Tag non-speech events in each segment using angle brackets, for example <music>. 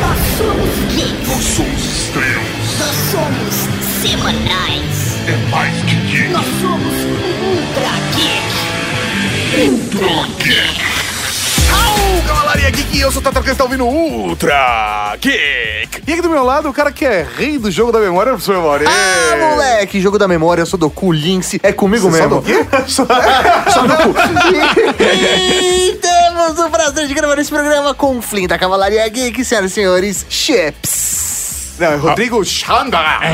Nós somos geeks. Nós somos estrelas. Nós somos semanais. É mais que geek. Nós somos Ultra Geek. Ultra Geek. Au, Cavalaria Geek, eu sou o Tata que está ouvindo Ultra Geek. E aqui do meu lado, o cara que é rei do jogo da memória, professor Memória. Ah, moleque, jogo da memória, eu sou do cu Lynx, é comigo Você mesmo. só do quê? só, <laughs> só do cu. <laughs> e temos o prazer de gravar esse programa com o Flynn da Cavalaria Geek, senhoras e senhores, Chips. Não, é Rodrigo Xanda. <laughs>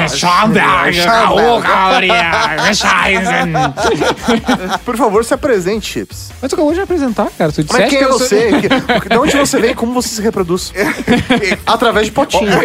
Por favor, se apresente, Chips. Mas tu acabou de apresentar, cara. Tu Mas disseste quem que é eu sou- você? Que- De onde você vem e como você se reproduz? <laughs> Através de potinho. <laughs>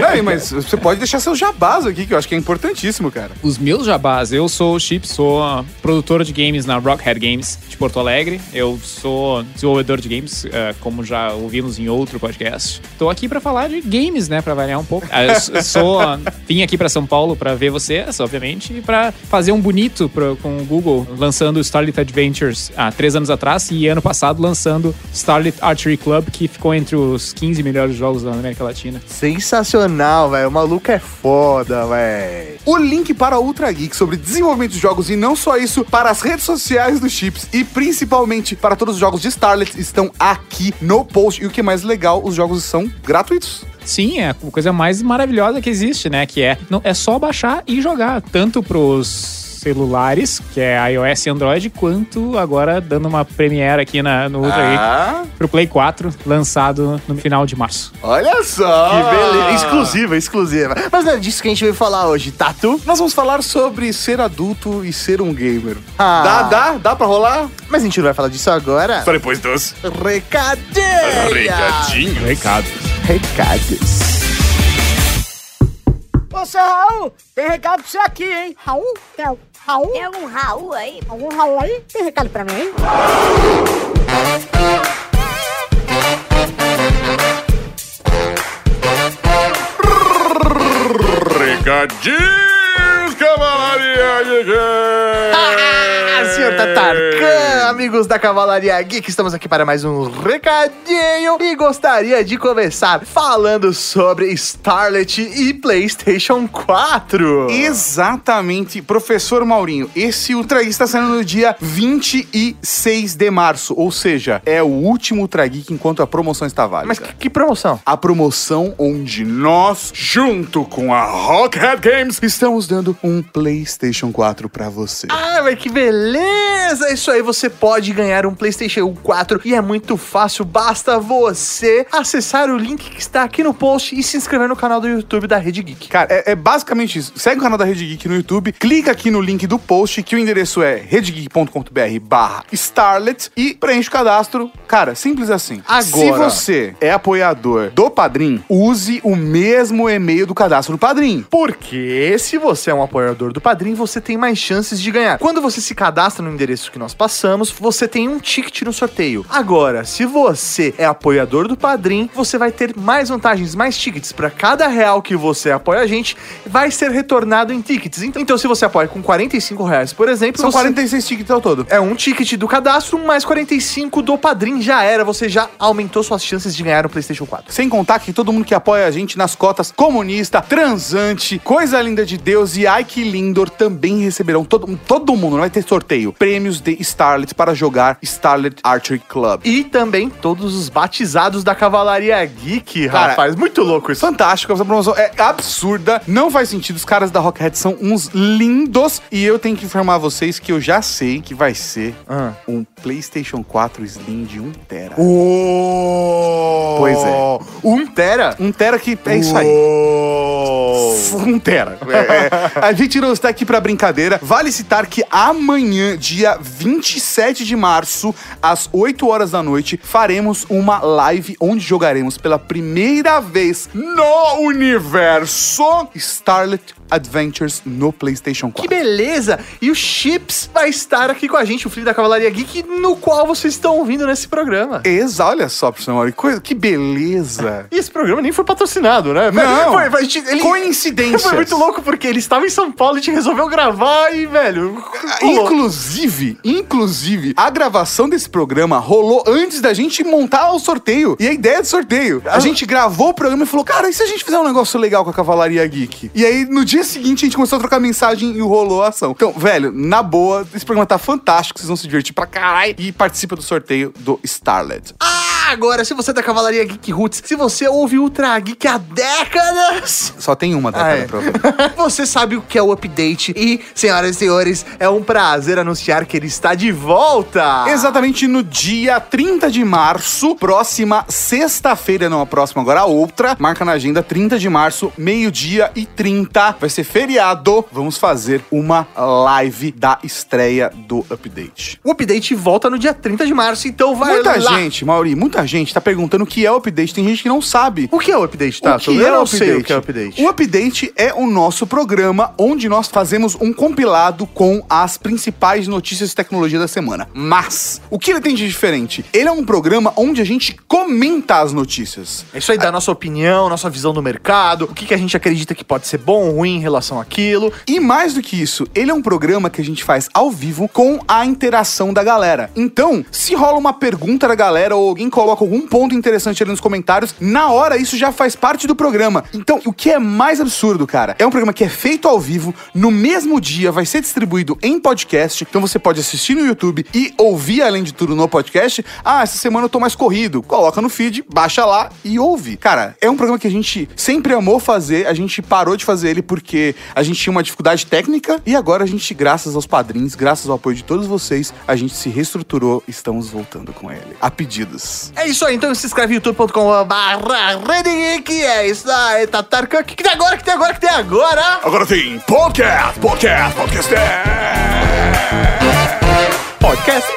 É, Não, mas você pode deixar seus jabás aqui, que eu acho que é importantíssimo, cara. os meus jabás. Eu sou o Chip, sou ah, produtor de games na Rockhead Games de Porto Alegre. Eu sou desenvolvedor de games, ah, como já ouvimos em outro podcast. Tô aqui pra falar de games, né, Pra variar um pouco. Ah, eu sou ah, vim aqui pra São Paulo pra ver vocês, obviamente, e pra fazer um bonito pro- com o Google, lançando Starlit Adventures há três anos atrás e ano passado lançando Starlit Archery Club, que ficou entre os 15 melhores jogos da América Latina. Sensacional, velho. O maluco é foda, velho. O link para Ultra Geek sobre desenvolvimento de jogos e não só isso, para as redes sociais do Chips e principalmente para todos os jogos de Starlet estão aqui no post. E o que é mais legal, os jogos são gratuitos. Sim, é a coisa mais maravilhosa que existe, né? Que é, não, é só baixar e jogar, tanto pros celulares, que é iOS e Android, quanto agora dando uma premiere aqui na, no Ultra Geek Ah, pro Play 4, lançado no final de março. olha só! Que beleza. Exclusiva, exclusiva. Mas não é disso que a gente veio falar hoje, Tatu. Nós vamos falar sobre ser adulto e ser um gamer. Ah. Dá, dá, dá pra rolar? Mas a gente não vai falar disso agora. Só depois dos Recadinhos. recadinhos. Recado. Recados. Ô, seu Raul, tem recado pra você aqui, hein? Raul? Tem Raul? Tem algum Raul aí? Algum Raul aí? Tem recado pra mim, hein? Recadinhos, Cavalaria amigos da Cavalaria Geek, estamos aqui para mais um recadinho e gostaria de começar falando sobre Starlet e PlayStation 4. Exatamente, professor Maurinho. Esse Ultra Geek está saindo no dia 26 de março, ou seja, é o último Ultra Geek enquanto a promoção está válida. Mas que, que promoção? a promoção onde nós, junto com a Rockhead Games, estamos dando um PlayStation 4 pra você. Ah, mas que beleza! Isso aí, você pode ganhar um PlayStation 4 e é muito fácil, basta você acessar o link que está aqui no post e se inscrever no canal do YouTube da Rede Geek. Cara, é, é basicamente isso. Segue o canal da Rede Geek no YouTube, clica aqui no link do post, que o endereço é redegeek.com.br barra Starlet e preenche o cadastro. Cara, simples assim. Agora. Se você é apoiador do Padrim, use o mesmo e-mail do cadastro do Padrim. Porque se você é um apoiador do Padrim, você tem mais chances de ganhar. Quando você se cadastra no endereço que nós passamos, você tem um ticket no sorteio. Agora, se você é apoiador do Padrim, você vai ter mais vantagens, mais tickets. Para cada real que você apoia a gente, vai ser retornado em tickets. Então, então se você apoia com 45 reais, por exemplo, São você- 46 tickets ao todo. É um ticket do cadastro, mais 45 do Padrim. Já era, você já aumentou suas chances de ganhar o PlayStation 4. Sem contar que todo mundo que apoia a gente nas cotas comunista, transante, coisa linda de Deus e ai que lindor também receberão todo, todo mundo, não vai ter sorteio, prêmios de Starlet para jogar Starlet Archery Club. E também todos os batizados da Cavalaria Geek, Cara, rapaz. Muito louco isso. Fantástico, essa promoção é absurda, não faz sentido. Os caras da Rockhead são uns lindos e eu tenho que informar vocês que eu já sei que vai ser Ah. um PlayStation 4 Slim de 1 tera. Oh, Pois é. Um tera? 1 tera que é isso aí. Oh. Um tera. É, é. a gente não está aqui pra brincadeira. Vale citar que amanhã, dia 27 de março, às 8 horas da noite, faremos uma live onde jogaremos pela primeira vez no universo Starlet Adventures no PlayStation 4. Que beleza! E o Chips vai estar aqui com a gente, o filho da Cavalaria Geek, no qual vocês estão ouvindo nesse programa. Exa, olha só, professor Mauri, coisa- que beleza. <laughs> E esse programa nem foi patrocinado, né? Não. foi, foi- ele- Coincidências. Foi muito louco porque ele estava em São Paulo e a gente resolveu gravar e, velho. rolou. Inclusive, inclusive, a gravação desse programa rolou antes da gente montar o sorteio e a ideia do sorteio. A gente gravou o programa e falou, cara, e se a gente fizer um negócio legal com a Cavalaria Geek? E aí, no dia seguinte, a gente começou a trocar mensagem e rolou a ação. Então, velho, na boa, esse programa tá fantástico, vocês vão se divertir pra caralho e participa do sorteio do Starlet. Ah, agora, se você é da Cavalaria Geek Roots, se você ouve Ultra Geek há décadas. Só tem uma Ah, década é. pra ouvir. <laughs> Você sabe o que é o update e, senhoras e senhores, é um prazer anunciar que ele está de volta. Exatamente no dia 30 de março, próxima sexta-feira, não a próxima, agora a outra. Marca na agenda 30 de março, meio-dia e 30. Vai ser feriado. Vamos fazer uma live da estreia do update. O update volta no dia 30 de março, então vai muita lá. gente, Mauri, muita gente tá perguntando o que é o update. Tem gente que não sabe. O que é o update, tá? O que é Eu o não sei update? o que é o update. O update é o nosso programa onde nós fazemos um compilado com as principais notícias de tecnologia da semana. Mas, o que ele tem de diferente? Ele é um programa onde a gente comenta as notícias. É isso aí, dá nossa opinião, nossa visão do mercado, o que, que a gente acredita que pode ser bom ou ruim em relação àquilo. E mais do que isso, ele é um programa que a gente faz ao vivo com a interação da galera. Então, se rola uma pergunta da galera ou alguém coloca algum ponto interessante ali nos comentários, na hora isso já faz parte do programa. Então, o que é mais absurdo, cara, é um programa que é feito ao vivo, no mesmo dia vai ser distribuído em podcast, então você pode assistir no YouTube e ouvir além de tudo no podcast. Ah, essa semana eu tô mais corrido. Coloca no feed, baixa lá e ouve. Cara, é um programa que a gente sempre amou fazer, a gente parou de fazer ele porque a gente tinha uma dificuldade técnica e agora a gente, graças aos padrinhos, graças ao apoio de todos vocês, a gente se reestruturou estamos voltando com ele. A pedidos. É isso aí, então se inscreve no youtube.com.br que é isso aí, Tatarca. O que, que tem agora? O que tem agora? O que tem agora? Agora tem podcast, podcast, podcast. Podcast.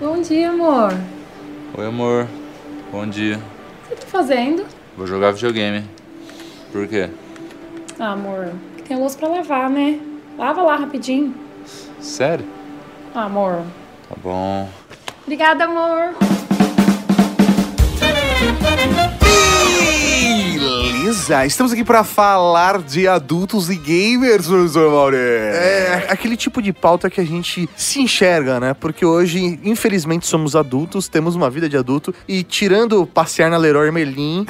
Bom dia, amor. Oi, amor. Bom dia. O que você tá fazendo? Vou jogar videogame. Por quê? Ah, amor, tem louça pra lavar, né? Lava lá rapidinho. Sério? Ah, amor. Tá bom. Obrigada, amor. Beleza, estamos aqui para falar de adultos e gamers, professor Mauri. É aquele tipo de pauta que a gente se enxerga, né? Porque hoje, infelizmente, somos adultos, temos uma vida de adulto e tirando passear na Leroy Merlin,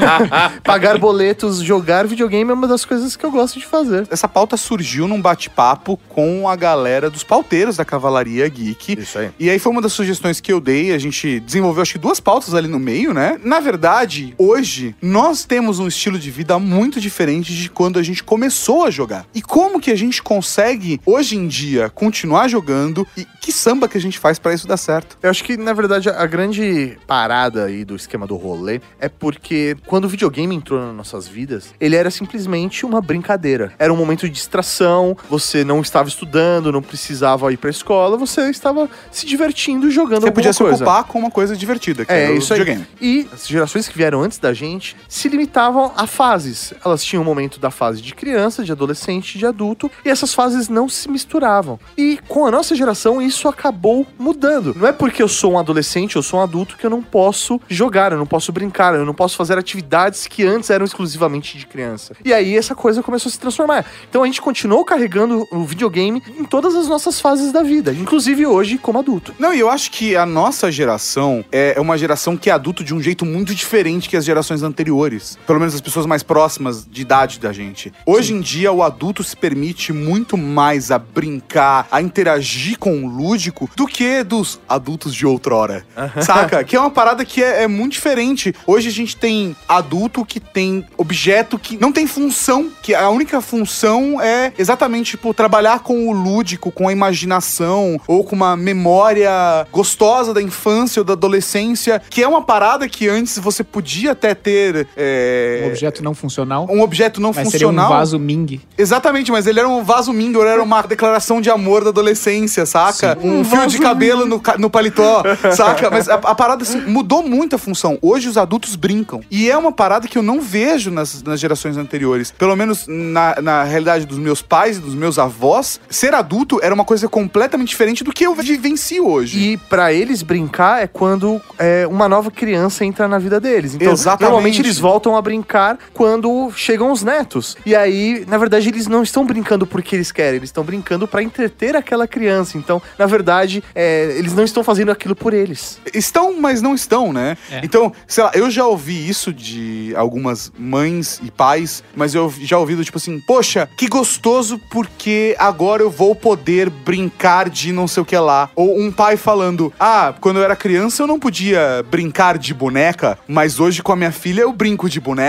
<laughs> pagar boletos, jogar videogame é uma das coisas que eu gosto de fazer. Essa pauta surgiu num bate-papo com a galera dos pauteiros da Cavalaria Geek. Isso aí. E aí foi uma das sugestões que eu dei, a gente desenvolveu acho que duas pautas ali no meio, né? Na verdade, hoje nós temos um estilo de vida muito diferente de quando a gente começou a jogar. E como que a gente consegue hoje em dia continuar jogando e que samba que a gente faz pra isso dar certo? Eu acho que, na verdade, a grande parada aí do esquema do rolê é porque quando o videogame entrou nas nossas vidas, ele era simplesmente uma brincadeira. Era um momento de distração, você não estava estudando, não precisava ir pra escola, você estava se divertindo jogando Você alguma podia se coisa. ocupar com uma coisa divertida, que É, era o isso aí. videogame. E as gerações que vieram antes da gente se limitavam a fases. Elas tinham o momento da fase de criança, de adolescente, de adulto, e essas fases não se misturavam. E com a nossa geração, isso acabou mudando. Não é porque eu sou um adolescente, eu sou um adulto, que eu não posso jogar, eu não posso brincar, eu não posso fazer atividades que antes eram exclusivamente de criança. E aí essa coisa começou a se transformar. Então a gente continuou carregando o videogame em todas as nossas fases da vida, inclusive hoje como adulto. Não, e eu acho que a nossa geração é uma geração que é adulto de um jeito muito diferente que as gerações anteriores. Pelo menos as pessoas mais próximas de idade da gente. Hoje em dia, o adulto se permite muito mais a brincar, a interagir com o lúdico do que dos adultos de outrora. Saca? Que é uma parada que é, é muito diferente. Hoje a gente tem adulto que tem objeto que não tem função, que a única função é exatamente, tipo, trabalhar com o lúdico, com a imaginação, ou com uma memória gostosa da infância ou da adolescência, que é uma parada que antes você podia até ter é, é, Um objeto não funcional. um objeto não mas seria um funcional. vaso Ming. Exatamente, mas ele era um vaso mingo, era uma declaração de amor da adolescência, saca? Um, fio de cabelo no, no paletó, saca? Mas a, a parada assim, mudou muito a função. Hoje os adultos brincam. E é uma parada que eu não vejo nas, nas gerações anteriores. Pelo menos na, na realidade dos meus pais e dos meus avós, ser adulto era uma coisa completamente diferente do que eu vivencio hoje. E pra eles brincar é quando é, uma nova criança entra na vida deles. Então, Exatamente. normalmente eles voltam a brincar quando chegam os netos. E aí, na verdade, eles não estão brincando porque eles querem, eles estão brincando pra entreter aquela criança. Então, na verdade, é, eles não estão fazendo aquilo por eles. Estão, mas não estão, né? É. Então, sei lá, eu já ouvi isso de algumas mães e pais, mas eu já ouvi do tipo assim, poxa, que gostoso porque agora eu vou poder brincar de não sei o que lá. Ou um pai falando, ah, quando eu era criança eu não podia brincar de boneca, mas hoje com a minha filha eu brinco de boneca.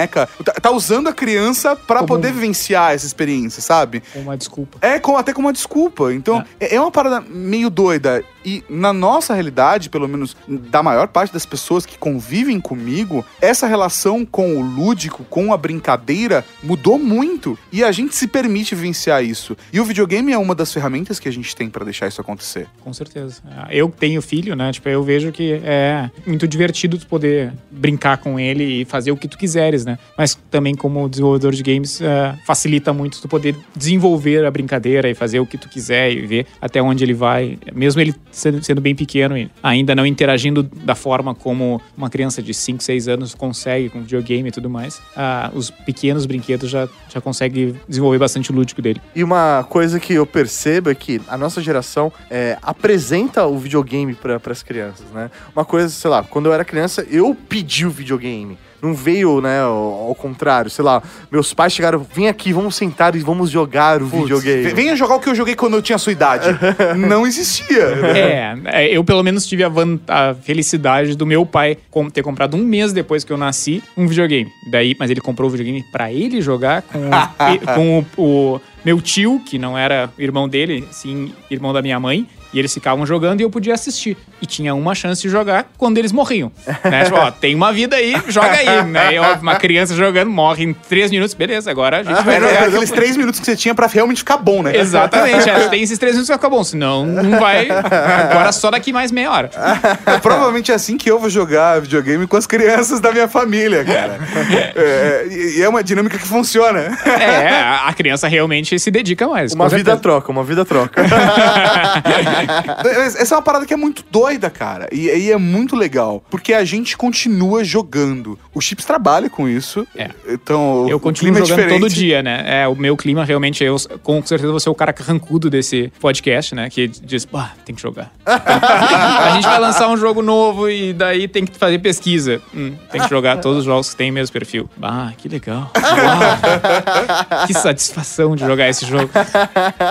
Tá, tá usando a criança pra Como- poder vivenciar essa experiência, sabe? Com uma desculpa. É, com, até com uma desculpa. Então, é. é uma parada meio doida. E na nossa realidade, pelo menos da maior parte das pessoas que convivem comigo, essa relação com o lúdico, com a brincadeira, mudou muito. E a gente se permite vivenciar isso. E o videogame é uma das ferramentas que a gente tem pra deixar isso acontecer. Com certeza. Eu tenho filho, né? Tipo, eu vejo que é muito divertido tu poder brincar com ele e fazer o que tu quiseres, né? Mas também como desenvolvedor de games, é, facilita muito tu poder desenvolver a brincadeira e fazer o que tu quiser e ver até onde ele vai. Mesmo ele sendo, bem pequeno e ainda não interagindo da forma como uma criança de 5, 6 anos consegue com videogame e tudo mais, os pequenos brinquedos já, já conseguem desenvolver bastante o lúdico dele. E uma coisa que eu percebo é que a nossa geração é, apresenta o videogame para as crianças, né? Uma coisa, sei lá, quando eu era criança, eu pedi o videogame. Não veio, né, ao, ao contrário. Sei lá, meus pais chegaram, vem aqui, vamos sentar e vamos jogar o videogame. V- Venha jogar o que eu joguei quando eu tinha a sua idade. <laughs> não existia. né? É, eu pelo menos tive a, van- a felicidade do meu pai ter comprado um mês depois que eu nasci um videogame. Daí, mas ele comprou o videogame pra ele jogar com, o- <laughs> e- com o, o meu tio, que não era irmão dele, sim irmão da minha mãe. E eles ficavam jogando e eu podia assistir. E tinha uma chance de jogar quando eles morriam. <laughs> Né? Tipo, ó, tem uma vida aí, joga aí. Né? E, ó, uma criança jogando, morre em três minutos. Beleza, agora a gente vai Era, jogar. era aqueles três minutos que você tinha pra realmente ficar bom, né? Exatamente, é, tem esses três minutos que vai ficar bom, senão não vai. Agora só daqui mais meia hora. É provavelmente é assim que eu vou jogar videogame com as crianças da minha família, cara. É, e e é uma dinâmica que funciona. É, a criança realmente se dedica mais. Uma vida troca, uma vida troca. <laughs> Essa é uma parada que é muito doida, cara. E, e é muito legal. Porque a gente continua jogando. O Chips trabalha com isso. É. Então, Eu continuo é jogando todo diferente. dia, né? É, o meu clima realmente, eu com certeza vou ser o cara carrancudo desse podcast, né? Que diz, bah, tem que jogar. a gente vai lançar um jogo novo e daí tem que fazer pesquisa. Hum, tem que jogar todos os jogos que têm o mesmo perfil. Ah, que legal. Uau. <laughs> que satisfação de jogar esse jogo.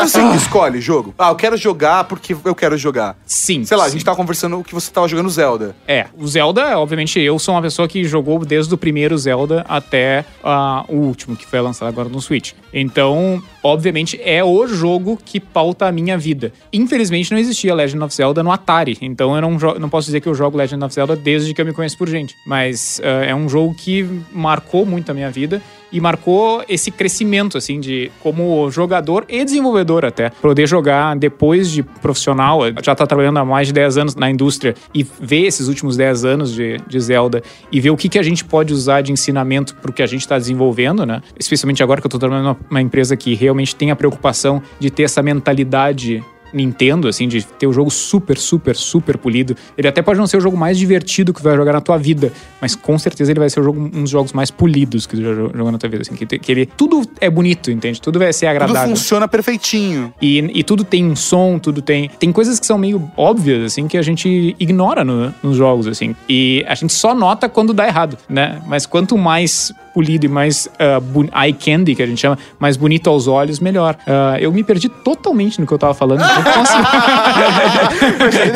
Você que escolhe jogo. Ah, eu quero jogar porque eu quero jogar. Sim. Sei lá, a sim. gente tava conversando que você tava jogando Zelda. É, o Zelda, obviamente, eu sou uma pessoa que jogou desde o primeiro Zelda até ah, o último, que foi lançado agora no Switch. Então, obviamente, é o jogo que pauta a minha vida. Infelizmente, não existia Legend of Zelda no Atari, então eu não, não posso dizer que eu jogo Legend of Zelda desde que eu me conheço por gente. Mas ah, é um jogo que marcou muito a minha vida e marcou esse crescimento, assim, de como jogador e desenvolvedor até. Poder jogar depois de profissional, já tá trabalhando há mais de 10 anos na indústria e ver esses últimos 10 anos de, de Zelda e ver o que, que a gente pode usar de ensinamento pro que a gente tá desenvolvendo, né? Especialmente agora que eu tô trabalhando numa empresa que realmente tem a preocupação de ter essa mentalidade Nintendo, assim, de ter o jogo super, super, super polido. Ele até pode não ser o jogo mais divertido que tu vai jogar na tua vida, mas com certeza ele vai ser o jogo, um dos jogos mais polidos que tu já jo- jogou na tua vida, assim, que, que ele... Tudo é bonito, entende? Tudo vai ser Tudo agradável. funciona perfeitinho. E, e tudo tem um som, tudo tem. Tem coisas que são meio óbvias, assim, que a gente ignora no- nos jogos, assim. E a gente só nota quando dá errado, né? Mas quanto mais polido e mais bu- eye candy, que a gente chama, mais bonito aos olhos, melhor. Ah, eu me perdi totalmente no que eu tava falando. <laughs>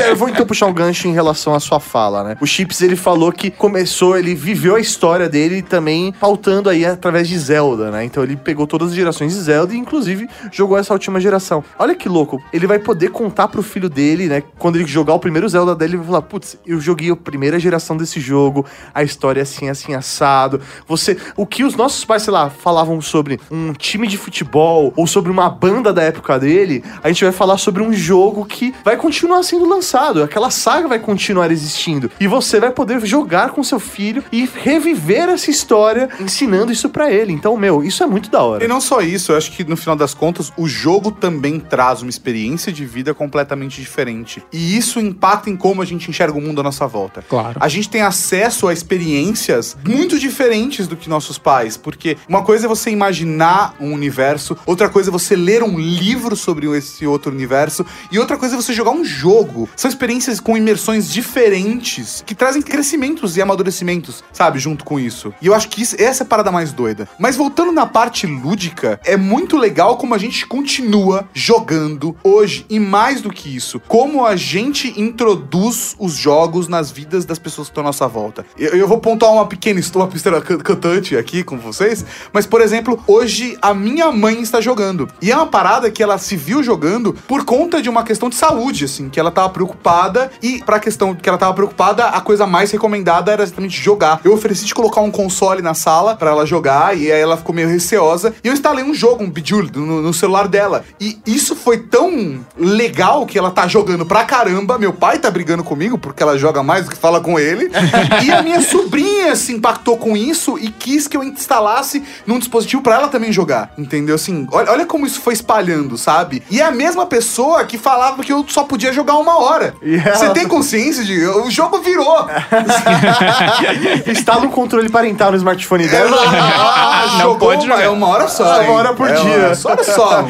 Eu vou então puxar um gancho em relação à sua fala, né? O Chips, ele falou que começou, ele viveu a história dele também pautando aí através de Zelda, né? Então ele pegou todas as gerações de Zelda e inclusive jogou essa última geração. Olha que louco, ele vai poder contar pro filho dele, né? Quando ele jogar o primeiro Zelda dele, ele vai falar, putz, eu joguei a primeira geração desse jogo, a história é assim, assim, assado. Você, o que os nossos pais, sei lá, falavam sobre um time de futebol ou sobre uma banda da época dele, a gente vai falar sobre um jogo que vai continuar sendo lançado, aquela saga vai continuar existindo e você vai poder jogar com seu filho e reviver essa história ensinando isso pra ele. Então, meu, isso é muito da hora. E não só isso, eu acho que no final das contas, o jogo também traz uma experiência de vida completamente diferente. E isso impacta em como a gente enxerga o mundo à nossa volta. Claro. A gente tem acesso a experiências muito diferentes do que nossos pais, porque uma coisa é você imaginar um universo, outra coisa é você ler um livro sobre esse outro universo, e outra coisa é você jogar um jogo. São experiências com imersões diferentes que trazem crescimentos e amadurecimentos, sabe, junto com isso. E eu acho que isso- essa é a parada mais doida. Mas voltando na parte lúdica, é muito legal como a gente continua jogando hoje, e mais do que isso, como a gente introduz os jogos nas vidas das pessoas que estão à nossa volta. Eu, eu vou pontuar uma pequena história, uma cantante aqui com vocês, mas, por exemplo, hoje a minha mãe está jogando. E é uma parada que ela se viu jogando por conta de uma questão de saúde, assim, que ela tava preocupada e pra questão que ela tava preocupada, a coisa mais recomendada era exatamente jogar. Eu ofereci de colocar um console na sala pra ela jogar e aí ela ficou meio receosa e eu instalei um jogo, um Bejeweled, no, no celular dela. E isso foi tão legal que ela tá jogando pra caramba. Meu pai tá brigando comigo porque ela joga mais do que fala com ele. <laughs> e a minha sobrinha se impactou com isso e quis que eu instalasse num dispositivo pra ela também jogar. Entendeu? Assim, olha, olha como isso foi espalhando, sabe? E é a mesma pessoa que falava que eu só podia jogar uma hora. E ela- Você tem consciência de. O jogo virou. <laughs> Instala um controle parental no smartphone dela. Ah, Não jogou pode uma, jogar. é uma hora só. Ah, uma hein? hora por É dia. Uma hora só.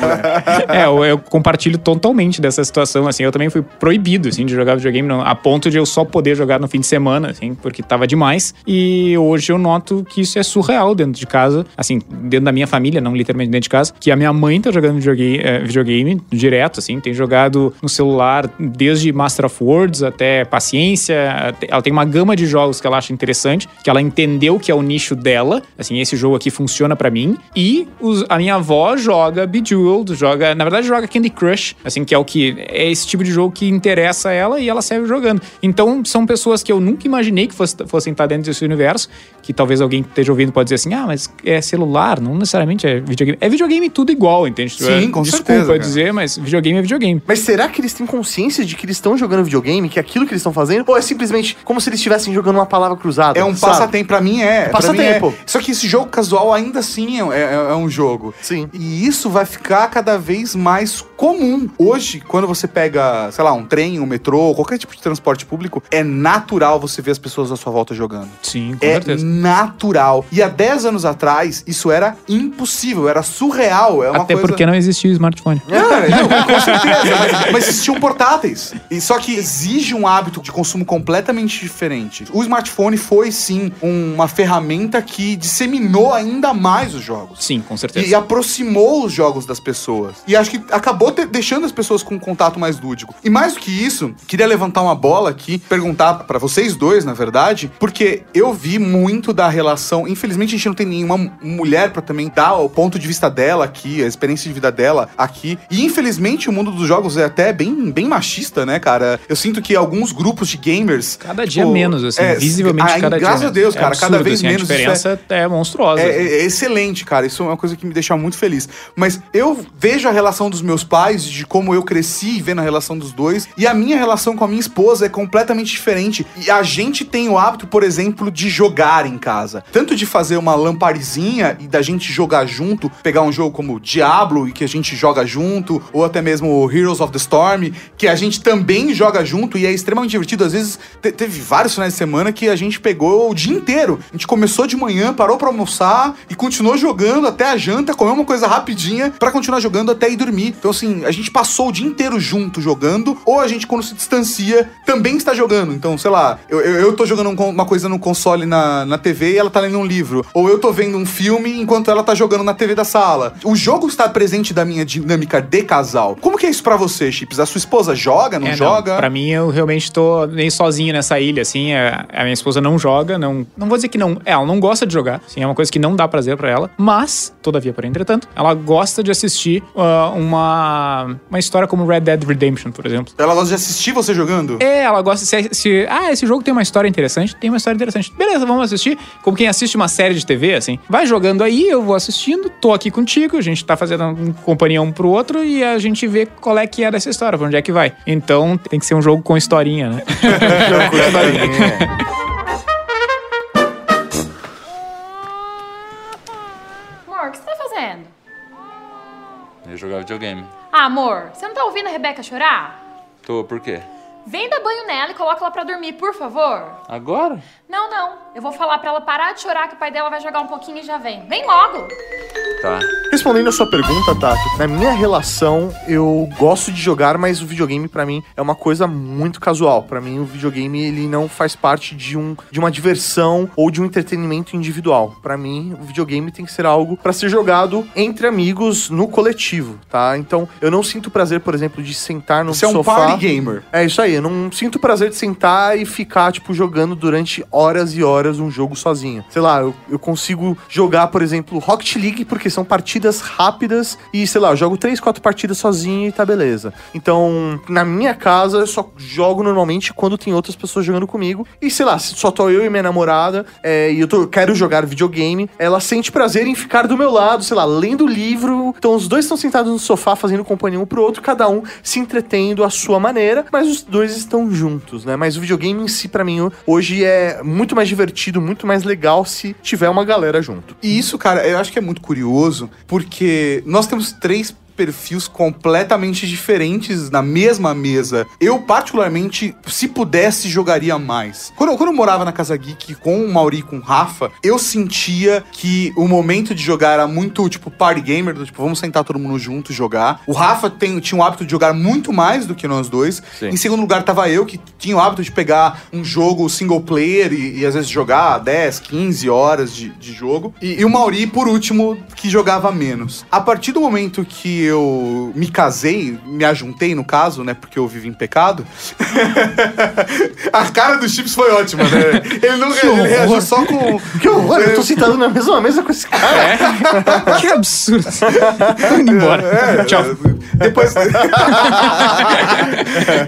É, eu, eu compartilho totalmente dessa situação, assim, eu também fui proibido, assim, de jogar videogame, não- a ponto de eu só poder jogar no fim de semana, assim, porque tava demais, e hoje eu noto que isso é surreal dentro de casa, assim, dentro da minha família, não literalmente dentro de casa, que a minha mãe tá jogando videogame, eh, videogame direto, assim, tem jogado no celular desde Master of Words até Paciência, ela tem uma gama de jogos que ela acha interessante, que ela entendeu que é o nicho dela, assim, esse jogo aqui funciona pra mim, e os- a minha avó joga Bejeweled, joga, na verdade joga Candy Crush, assim, que é o que é esse tipo de jogo que interessa ela e ela segue jogando. Então, são pessoas que eu nunca imaginei que fosse- fossem estar dentro desse universo, que talvez alguém que esteja ouvindo pode dizer assim, ah, mas é celular, não necessariamente é videogame. É videogame tudo igual, entende? Sim, com Desculpa certeza, dizer, mas videogame é videogame. Mas será que eles têm consciência de que eles estão jogando videogame, que é aquilo que eles estão fazendo? Ou é simplesmente como se eles estivessem jogando uma palavra cruzada? É um sabe? passatempo, pra mim é. mim Passatempo. é. Só que esse jogo casual ainda assim é, é- é um jogo. Sim. E isso vai ficar cada vez mais comum. Hoje, quando você pega, sei lá, um trem, um metrô, qualquer tipo de transporte público, é natural você ver as pessoas à sua volta jogando. Sim, com É certeza. natural. E há 10 anos atrás, isso era impossível, era surreal. É uma Até coisa... porque não existia o smartphone. Não, não, com certeza. <laughs> Mas existiam portáteis. E só que exige um hábito de consumo completamente diferente. O smartphone foi sim uma ferramenta que disseminou ainda mais os jogos. Sim, com certeza. E aproximou os jogos das pessoas. E acho que acabou deixando as pessoas com um contato mais lúdico. E mais do que isso, queria levantar uma bola aqui, perguntar pra vocês dois, na verdade, porque eu vi muito da relação. Infelizmente, a gente não tem nenhuma mulher pra também dar o ponto de vista dela aqui, a experiência de vida dela aqui. E infelizmente, o mundo dos jogos é até bem, bem machista, né, cara? Eu sinto que alguns grupos de gamers. Cada dia tipo, menos, assim, é, visivelmente ah, cada dia Graças a. Deus, É cara, cada absurdo, vez assim, menos. A isso é- diferença é, monstruosa. é, é- é excelente, cara. Isso é uma coisa que me deixa muito feliz. Mas eu vejo a relação dos meus pais, de como eu cresci vendo a relação dos dois, e a minha relação com a minha esposa é completamente diferente. E a gente tem o hábito, por exemplo, de jogar em casa. Tanto de fazer uma lamparizinha e da gente jogar junto, pegar um jogo como Diablo e que a gente joga junto, ou até mesmo Heroes of the Storm, que a gente também joga junto e é extremamente divertido. Às vezes te- teve vários finais de semana que a gente pegou o dia inteiro. A gente começou de manhã, parou pra almoçar e continuou jogando até a janta, comeu uma coisa rapidinha pra continuar jogando até ir dormir. Então, assim, a gente passou o dia inteiro junto jogando, ou a gente, quando se distancia, também está jogando. Então, sei lá, eu, eu, eu tô jogando um uma coisa no console na, na TV e ela tá lendo um livro. Ou eu tô vendo um filme enquanto ela tá jogando na TV da sala. O jogo está presente da minha dinâmica de casal. Como que que é isso pra você, Chips? A sua esposa joga, não É, joga? Pra mim, eu realmente tô meio sozinho nessa ilha, assim. A, a minha esposa não joga, não. Não vou dizer que não. É, ela não gosta de jogar. Assim, é uma coisa que não dá prazer pra ela. Mas, todavia, por entretanto, ela gosta de assistir ah, uma, uma história como Red Dead Redemption, por exemplo. Ela gosta de assistir você jogando? É, ela gosta se, se. Ah, esse jogo tem uma história interessante. Tem uma história interessante. Beleza, vamos assistir. Como quem assiste uma série de TV, assim. Vai jogando aí, eu vou assistindo, tô aqui contigo, a gente tá fazendo um companhia um pro outro e a gente vê qual é que é dessa história, pra onde é que vai. Então tem que ser um jogo com historinha, né? <laughs> Amor, o que você tá fazendo? Eu ia jogar videogame. Ah, amor, você não tá ouvindo a Rebeca chorar? Tô, por quê? Vem dar banho nela e coloca ela pra dormir, por favor. Agora? Não, não. Eu vou falar pra ela parar de chorar que o pai dela vai jogar um pouquinho e já vem. Vem logo! Tá. Respondendo a sua pergunta, Tato, na minha relação, eu gosto de jogar, mas o videogame pra mim é uma coisa muito casual. Pra mim, o videogame ele não faz parte de, um, de uma diversão ou de um entretenimento individual. Pra mim, o videogame tem que ser algo pra ser jogado entre amigos no coletivo, tá? Então, eu não sinto prazer, por exemplo, de sentar no Você é um sofá. party gamer. É isso aí, eu não sinto prazer de sentar e ficar, tipo, jogando durante horas e horas um jogo sozinho. Sei lá, eu, eu consigo jogar, por exemplo, Rocket League, porque são partidas rápidas e, sei lá, eu jogo três, quatro partidas sozinho e tá beleza. Então, na minha casa, eu só jogo normalmente quando tem outras pessoas jogando comigo. E, sei lá, só tô eu e minha namorada é, e eu tô- quero jogar videogame, ela sente prazer em ficar do meu lado, sei lá, lendo livro. Então, os dois estão sentados no sofá fazendo companhia um pro outro, cada um se entretendo à sua maneira, mas os dois estão juntos, né? Mas o videogame em si, pra mim, hoje é muito mais divertido, muito mais legal se tiver uma galera junto. E isso, cara, eu acho que é muito curioso, porque nós temos três perfis completamente diferentes na mesma mesa. Eu, particularmente, se pudesse, jogaria mais. Quando, eu- quando eu morava na Casa Geek com o Mauri e com o Rafa, eu sentia que o momento de jogar era muito, tipo, party gamer, do tipo, vamos sentar todo mundo junto e jogar. O Rafa tem- tinha o hábito de jogar muito mais do que nós dois. Sim. Em segundo lugar, tava eu, que tinha o hábito de pegar um jogo single player e, e às vezes jogar 10, 15 horas de, de jogo. E, e o Mauri, por último, que jogava menos. A partir do momento que eu me casei, me ajuntei no caso, né? Porque eu vivo em pecado. <laughs> a cara do Chips foi ótima, né? Ele não ele reagiu só com. Que horror, eu tô sentado na mesma mesa com esse cara. <laughs> que absurdo. Indo embora. Tchau. Depois. <laughs>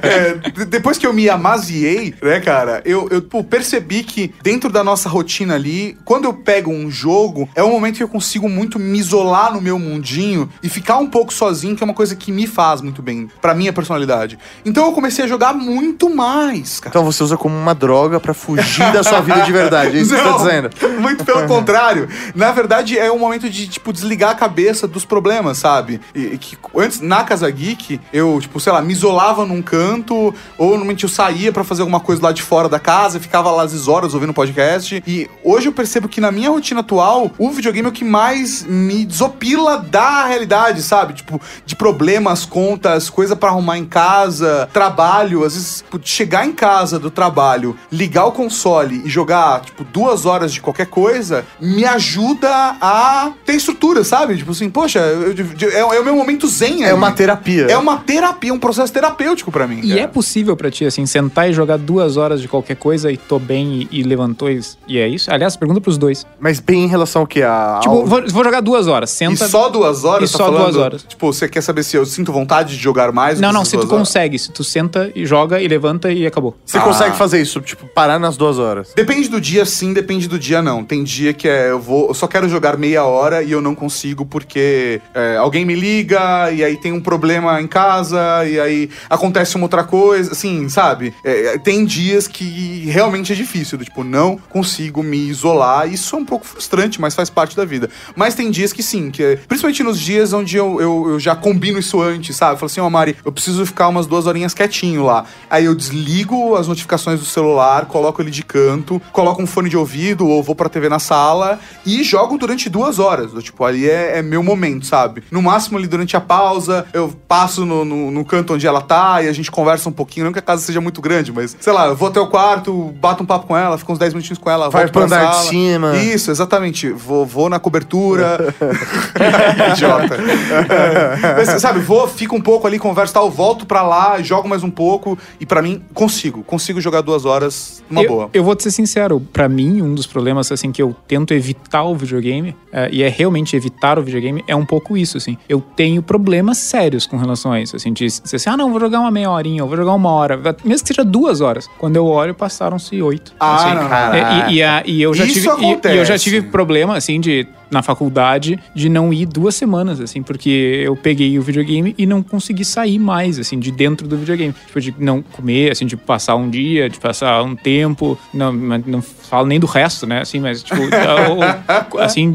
É, de- depois que eu me amaziei, né, cara, eu, eu pô, percebi que dentro da nossa rotina ali, quando eu pego um jogo, é um momento que eu consigo muito me isolar no meu mundinho e ficar um pouco sozinho, que é uma coisa que me faz muito bem, pra minha personalidade. Então eu comecei a jogar muito mais, cara. Então você usa como uma droga pra fugir da sua vida de verdade, é isso que você tá <laughs> Não, dizendo? Muito pelo contrário. Na verdade, é um momento de, tipo, desligar a cabeça dos problemas, sabe? E, que antes, na Casa Geek, eu, tipo, sei lá, me isolava num canto, ou normalmente eu saía pra fazer alguma coisa lá de fora da casa, ficava lá às horas ouvindo podcast. E hoje eu percebo que na minha rotina atual, o videogame é o que mais me desopila da realidade, sabe? Tipo, de problemas, contas, coisa pra arrumar em casa, trabalho. Às vezes, tipo, chegar em casa do trabalho, ligar o console e jogar, tipo, duas horas de qualquer coisa, me ajuda a ter estrutura, sabe? Tipo assim, poxa, eu- eu- é, é o meu momento zen. É ali. uma terapia. É uma terapia, um processo terapêutico pra mim. E cara. é possível pra ti, assim, sentar e jogar duas horas de qualquer coisa e tô bem e, e levantou e, e é isso? Aliás, pergunta pros dois. Mas bem em relação ao que? A, Tipo, vou, vou jogar duas horas. E Senta. só duas horas? E tá só falando? duas horas. Tipo, você quer saber se eu sinto vontade de jogar mais? Não, não, se tu horas? consegue. Se tu senta e joga e levanta e acabou. Você Ah. consegue fazer isso, tipo, parar nas duas horas. Depende do dia, sim, depende do dia, não. Tem dia que é, eu vou, eu só quero jogar meia hora e eu não consigo porque é, alguém me liga e aí tem um problema em casa e aí acontece uma outra coisa, assim, sabe? É, é, tem dias que realmente é difícil, do tipo, não consigo me isolar. Isso é um pouco frustrante, mas faz parte da vida. Mas tem dias que sim, que é, principalmente nos dias onde eu, eu, eu já combino isso antes, sabe? Eu falo assim, ó, Mari, eu preciso ficar umas duas horinhas quietinho lá. Aí eu desligo as notificações do celular, coloco ele de canto, coloco um fone de ouvido ou vou pra TV na sala e jogo durante duas horas. Do, tipo, ali é, é meu momento, sabe? No máximo ali durante a pausa, eu passo no, no, no canto onde ela tá e a gente conversa um pouquinho. Não que a casa seja muito grande, mas sei lá, eu vou até o quarto, bato um papo com ela, fico uns 10 minutinhos com ela, Vai pra andar de cima. Isso, exatamente. Vou, vou na cobertura. <laughs> <laughs> Idiota. <laughs> <laughs> Mas, sabe, vou, fico um pouco ali, converso tal, volto pra lá, jogo mais um pouco e pra mim, consigo. Consigo jogar duas horas numa eu, boa. Eu vou te ser sincero, pra mim, um dos problemas, assim, que eu tento evitar o videogame, é, e é realmente evitar o videogame, é um pouco isso, assim. Eu tenho problemas sérios com relação a isso, assim, de dizer assim, ah, não, vou jogar uma meia horinha, vou jogar uma hora, mesmo que seja duas horas. Quando eu olho, passaram-se oito. Ah, assim. não, não. É, E, e a- e eu já Isso tive, e- e, eu já tive problema, assim, de na faculdade de não ir duas semanas, assim, porque eu peguei o videogame e não consegui sair mais, assim, de dentro do videogame. Tipo, de não comer, assim, de passar um dia, de passar um tempo, não, não falo nem do resto, né, assim, mas, tipo, ou- <laughs> assim,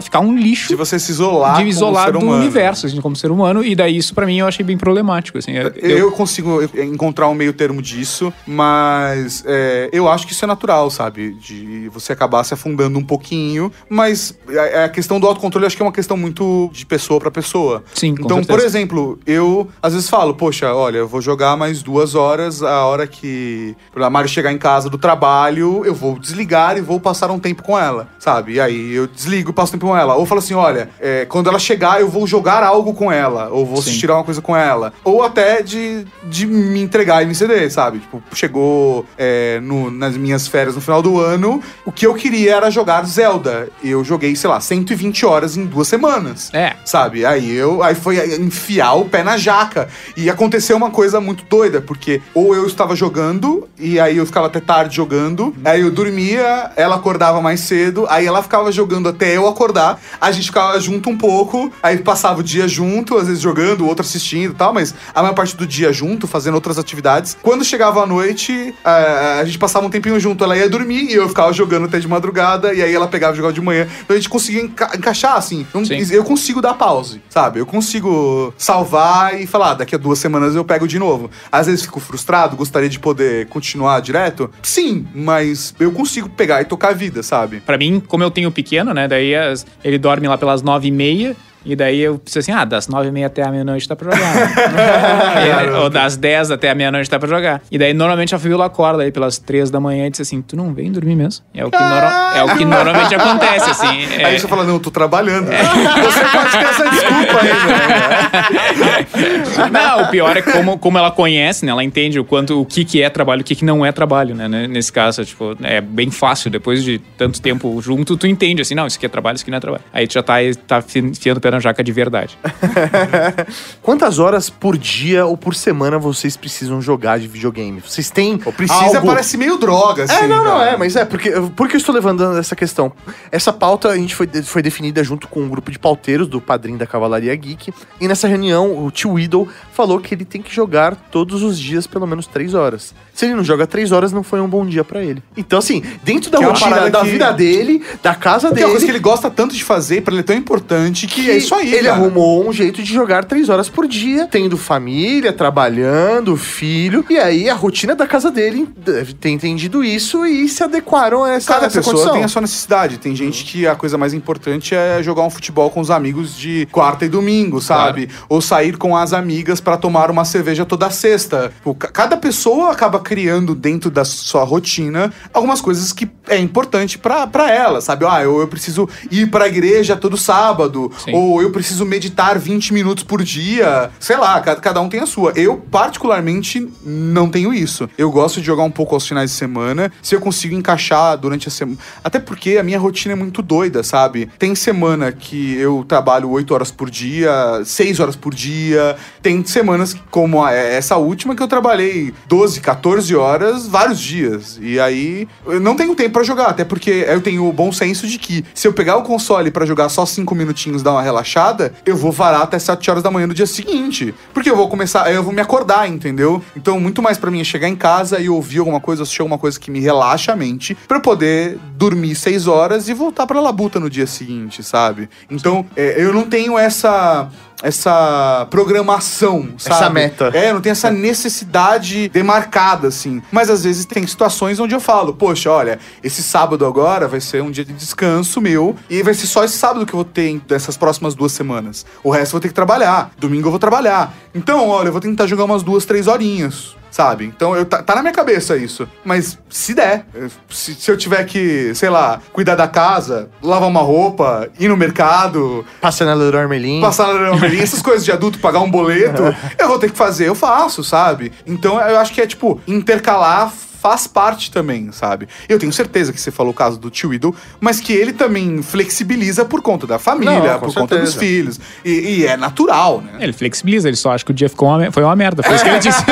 ficar um lixo De você se isolar de isolar do humano. universo, assim, como ser humano, e daí isso pra mim eu achei bem problemático, assim. Eu, Eu, consigo encontrar um meio termo disso, mas é, eu acho que isso é natural, sabe? De você acabar se afundando um pouquinho, mas a, a questão do autocontrole eu acho que é uma questão muito de pessoa pra pessoa. Sim, Então, por certeza. exemplo, eu às vezes falo, poxa, olha, eu vou jogar mais duas horas, a hora que a Mário chegar em casa do trabalho, eu vou desligar e vou passar um tempo com ela, sabe? E aí eu desligo e passo tempo com ela. Ou falo assim, olha, é, quando ela chegar, eu vou jogar algo com ela, ou vou Sim. assistir alguma coisa com ela. Ou até de, de me entregar e me ceder, sabe? Tipo, chegou é, no- nas minhas férias no final do ano, o que eu queria era jogar Zelda. Eu joguei, sei lá, 120 horas em duas semanas. É. Sabe? Aí eu aí foi enfiar o pé na jaca. E aconteceu uma coisa muito doida, porque ou eu estava jogando, e aí eu ficava até tarde jogando, aí eu dormia, ela acordava mais cedo, aí ela ficava jogando até eu acordar, a gente ficava junto um pouco, aí passava o dia junto, às vezes jogando, o outro assistindo e tal, mas a maior parte do dia junto, fazendo outras atividades. Quando chegava a noite, a, a gente passava um tempinho junto, ela ia dormir e eu ficava jogando até de madrugada, e aí ela pegava e jogava de manhã. Então a gente conseguia enca- encaixar, assim. Sim. eu consigo dar pause, sabe? Eu consigo salvar e falar, "Ah, daqui a duas semanas eu pego de novo. Às vezes fico frustrado, gostaria de poder continuar direto. Sim, mas eu consigo pegar e tocar a vida, sabe? Pra mim, como eu tenho pequeno, né? Daí as- ele dorme lá pelas nove e meia. E daí eu preciso assim, ah, das nove e meia até a meia-noite tá pra jogar. <laughs> E- ou das dez até a meia-noite tá pra jogar. E daí normalmente a Fabiola acorda aí pelas três da manhã e diz assim, tu não vem dormir mesmo? É o que, noro- é o que normalmente acontece, assim. <laughs> É, Aí você fala, não, eu tô trabalhando. <laughs> Você pode ter essa desculpa aí, né? Não, o pior é como, como ela conhece, né? Ela entende o quanto, o que que é trabalho, o que que não é trabalho, né? Nesse caso, tipo, é bem fácil. Depois de tanto tempo junto, tu entende, assim, não, isso aqui é trabalho, isso aqui não é trabalho. Aí tu já tá, tá fi- enfiando o jaca de verdade. <laughs> Quantas horas por dia ou por semana vocês precisam jogar de videogame? Vocês têm Precisa, algo... parece meio droga, assim. É, não, não, cara. é, mas é, porque, porque eu estou levantando essa questão. Essa pauta a gente foi, foi definida junto com um grupo de pauteiros do padrinho da Cavalaria Geek. E nessa reunião, o tio Idol falou que ele tem que jogar todos os dias pelo menos três horas. Se ele não joga três horas, não foi um bom dia pra ele. Então, assim, dentro da Que é rotina parada da que- vida dele, da casa Porque é uma coisa que dele. ele gosta tanto de fazer, pra ele é tão importante, que, é isso aí, Ele cara. arrumou um jeito de jogar três horas por dia, tendo família, trabalhando, filho. E aí a rotina da casa dele deve ter entendido isso e se adequaram a essa, Cada essa pessoa condição. tem a sua necessidade. Tem gente que a coisa mais importante é jogar um futebol com os amigos de quarta e domingo, sabe? Ou sair com as amigas pra tomar uma cerveja toda sexta. Tipo, ca- Cada pessoa acaba criando dentro da sua rotina algumas coisas que é importante pra pra ela, sabe? Ah, eu, eu preciso ir pra igreja todo sábado. Sim. Ou eu preciso meditar 20 minutos por dia. Sei lá, ca- cada um tem a sua. Eu, particularmente, não tenho isso. Eu gosto de jogar um pouco aos finais de semana. Se eu consigo encaixar durante a semana. Até porque a minha rotina é muito doida, sabe? Tem semana que eu trabalho 8 horas por dia, 6 horas por dia. Tem semanas como essa última que eu trabalhei 12, 14 horas vários dias. E aí eu não tenho tempo pra jogar, até porque eu tenho o bom senso de que se eu pegar o console pra jogar só 5 minutinhos, dar uma relaxada, eu vou varar até 7 horas da manhã no dia seguinte. Porque eu vou começar, eu vou me acordar, entendeu? Então, muito mais pra mim é chegar em casa e ouvir alguma coisa, assistir alguma coisa que me relaxa a mente, eu poder dormir 6 horas e voltar pra labuta no dia seguinte, sabe? Então, é, eu não tenho essa essa programação, sabe? Essa meta. É, não tem essa necessidade demarcada, assim. Mas às vezes tem situações onde eu falo, poxa, olha, esse sábado agora vai ser um dia de descanso meu e vai ser só esse sábado que eu vou ter dessas próximas duas semanas. O resto eu vou ter que trabalhar. Domingo eu vou trabalhar. Então, olha, eu vou tentar jogar umas duas, três horinhas. Sabe? Então eu, tá, tá na minha cabeça isso. Mas se der, se, se eu tiver que, sei lá, cuidar da casa, lavar uma roupa, ir no mercado, Passando a Leroy Merlin. passar na Leroy <laughs> essas coisas de adulto, pagar um boleto, eu vou ter que fazer, eu faço, sabe? Então eu acho que é tipo, intercalar faz parte também, sabe? Eu tenho certeza que você falou o caso do tio Idol, mas que ele também flexibiliza por conta da família, Não, por conta dos certeza. filhos. E, e é natural, né? Ele flexibiliza, ele só acha que o dia ficou uma, foi uma merda. Foi isso que ele disse. <laughs>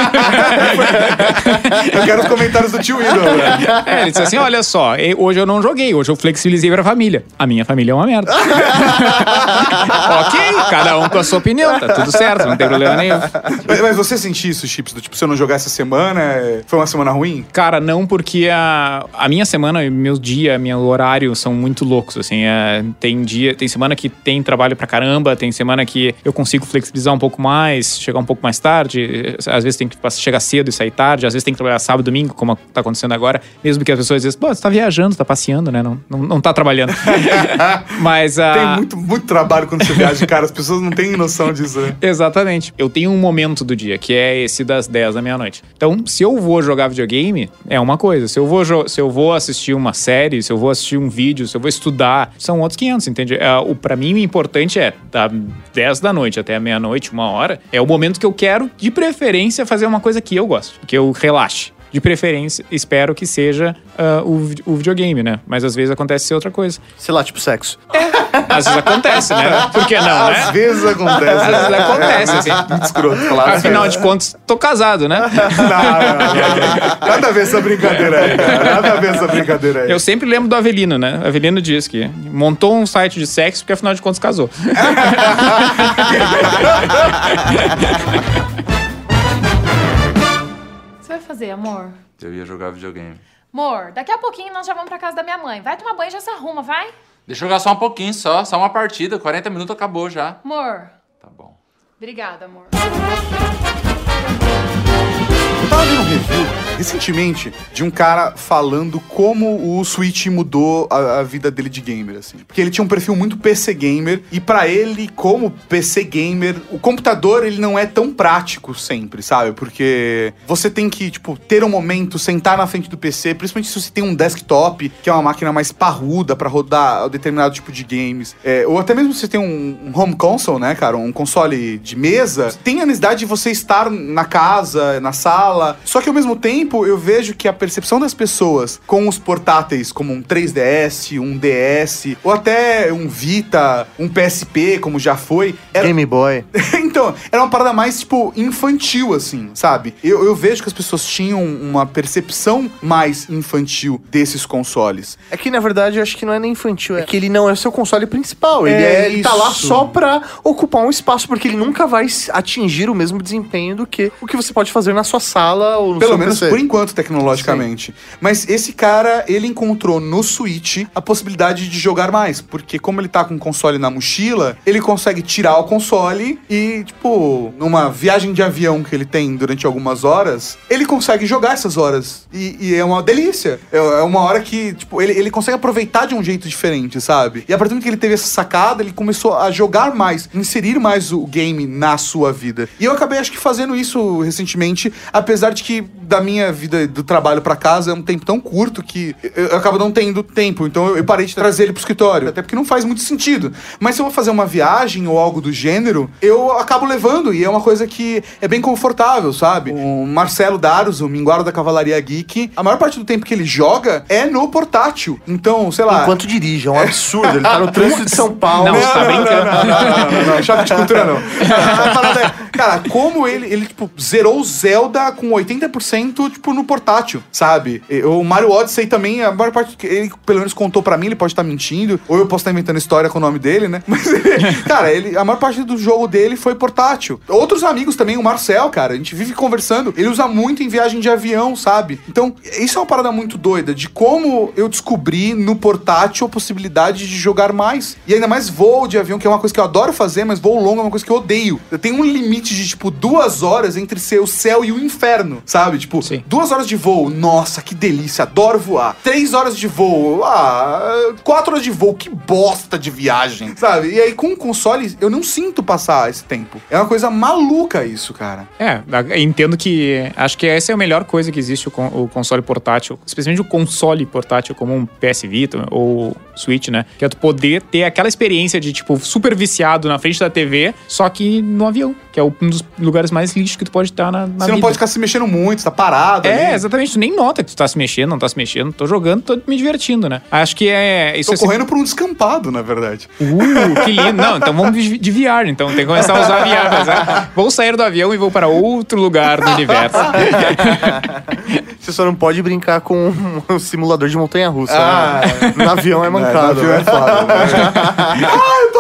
Eu quero os comentários do tio Idol. né? É, ele disse assim: olha só, hoje eu não joguei, hoje eu flexibilizei pra família. A minha família é uma merda. <laughs> ok, cada um com a sua opinião, tá tudo certo, não tem problema nenhum. Mas, mas você sente isso, Chips? Do tipo, se eu não jogar essa semana, é- foi uma semana ruim? Cara, não, porque a, a minha semana, meu dia, meu horário são muito loucos, assim. é, tem dia, tem semana que tem trabalho pra caramba, tem semana que eu consigo flexibilizar um pouco mais, chegar um pouco mais tarde. Às vezes tem que chegar cedo e sair tarde, às vezes tem que trabalhar sábado domingo, como tá acontecendo agora. Mesmo que as pessoas dizem, pô, você tá viajando, tá passeando, né? Não, não, não tá trabalhando. <laughs> Mas a. Tem muito, muito trabalho quando você viaja, cara. As pessoas não têm noção disso, né? Exatamente. Eu tenho um momento do dia, que é esse das 10 da meia-noite. Então, se eu vou jogar videogame, é uma coisa. Se eu vou, se eu vou assistir uma série, se eu vou assistir um vídeo, se eu vou estudar, são outros 500, entende? É, o, pra mim, o importante é, da 10 da noite até meia-noite, uma hora, é o momento que eu quero, de preferência, fazer uma coisa que eu gosto, que eu relaxe. De preferência, espero que seja ah, o, o videogame, né? Mas às vezes acontece ser outra coisa. Sei lá, tipo sexo. Às vezes acontece, né? Por que não, né? Às vezes acontece. Às vezes acontece, assim. Muito <laughs> escroto falar assim. Afinal de contas, tô casado, né? <laughs> Não, não, não. Nada a ver essa brincadeira aí, cara. Nada a ver essa brincadeira aí. Eu sempre lembro do Avelino, né? Avelino diz que montou um site de sexo porque afinal de contas casou. <laughs> Fazer, amor? Eu ia jogar videogame. Amor, daqui a pouquinho nós já vamos pra casa da minha mãe. Vai tomar banho e já se arruma, vai? Deixa eu jogar só um pouquinho só, só uma partida. 40 minutos acabou já. Amor, Tá bom. obrigada, amor. Tava vendo um review recentemente de um cara falando como o Switch mudou a, a vida dele de gamer, assim. Porque ele tinha um perfil muito PC gamer e pra ele, como PC gamer, o computador ele não é tão prático sempre, sabe? Porque você tem que, tipo, ter um momento, sentar na frente do PC, principalmente se você tem um desktop, que é uma máquina mais parruda pra rodar determinado tipo de games. É, ou até mesmo se você tem um, um home console, né, cara? Um console de mesa, tem a necessidade de você estar na casa, na sala. Só que ao mesmo tempo, eu vejo que a percepção das pessoas com os portáteis, como um 3DS, um DS, ou até um Vita, um PSP, como já foi, era Game Boy. <laughs> então, era uma parada mais, tipo, infantil, assim, sabe? Eu, eu vejo que as pessoas tinham uma percepção mais infantil desses consoles. É que, na verdade, eu acho que não é nem infantil. É que ele não é o seu console principal. Ele, É é, ele tá lá só pra ocupar um espaço, porque ele nunca vai atingir o mesmo desempenho do que o que você pode fazer na sua sala ou no Pelo menos PC. por enquanto, tecnologicamente. Mas esse cara, ele encontrou no Switch a possibilidade de jogar mais. Porque como ele tá com o console na mochila, ele consegue tirar o console e, tipo, numa viagem de avião que ele tem durante algumas horas, ele consegue jogar essas horas. E, e é uma delícia. É, é uma hora que, tipo, ele, ele consegue aproveitar de um jeito diferente, sabe? E a partir do momento que ele teve essa sacada, ele começou a jogar mais, inserir mais o game na sua vida. E eu acabei, acho que, fazendo isso recentemente, apesar de que da minha vida do trabalho pra casa é um tempo tão curto que eu, eu acabo não tendo tempo. Então eu, eu parei de trazer ele pro escritório. Até porque não faz muito sentido. Mas se eu vou fazer uma viagem ou algo do gênero, eu acabo levando. E é uma coisa que é bem confortável, sabe? O Marcelo Daros, o Minguaro da Cavalaria Geek, a maior parte do tempo que ele joga é no portátil. Então, sei lá. Enquanto dirige, é um absurdo. Ele tá no trânsito de São Paulo. Não, você tá brincando. Não, não, não, não, não, choque de cultura não. É, cara, como ele, ele tipo, zerou o Zelda com 80% lançamento, tipo, no portátil, sabe? O Mario Odyssey também, a maior parte que ele pelo menos contou pra mim, ele pode estar mentindo, ou eu posso estar inventando história com o nome dele, né? <laughs> Mas, cara, ele, a maior parte do jogo dele foi portátil. Outros amigos também, o Marcel, cara, a gente vive conversando, ele usa muito em viagem de avião, sabe? Então, isso é uma parada muito doida, de como eu descobri no portátil a possibilidade de jogar mais. E ainda mais voo de avião, que é uma coisa que eu adoro fazer, mas voo longo é uma coisa que eu odeio. Eu tenho um limite de, tipo, duas horas entre ser o céu e o inferno, sabe? Tipo, Sim. duas horas de voo, nossa, que delícia, adoro voar. Três horas de voo, ah, quatro horas de voo, que bosta de viagem, sabe? E aí, com o console, eu não sinto passar esse tempo. É uma coisa maluca isso, cara. É, entendo que. Acho que essa é a melhor coisa que existe o, con- o console portátil. Especialmente o console portátil, como um PS Vita ou Switch, né? Que é tu poder ter aquela experiência de, tipo, super viciado na frente da TV, só que no avião, que é um dos lugares mais lixos que tu pode estar na, na Você não vida. pode ficar se mexendo muito, você tá parado. É, ali. exatamente. Tu nem nota que tu tá se mexendo, não tá se mexendo. Tô jogando, tô me divertindo, né? Acho que é. Isso Tô é sempre- correndo por um descampado, na verdade. Uh, que lindo. Não, então vamos de VR, então tem que começar a usar VR. Mas, é, vou sair do avião e vou para outro lugar do universo. <laughs> Você só não pode brincar com um simulador de montanha-russa. Ah, né? No avião é mancado. É, no avião é né? foda, né? <laughs> ah!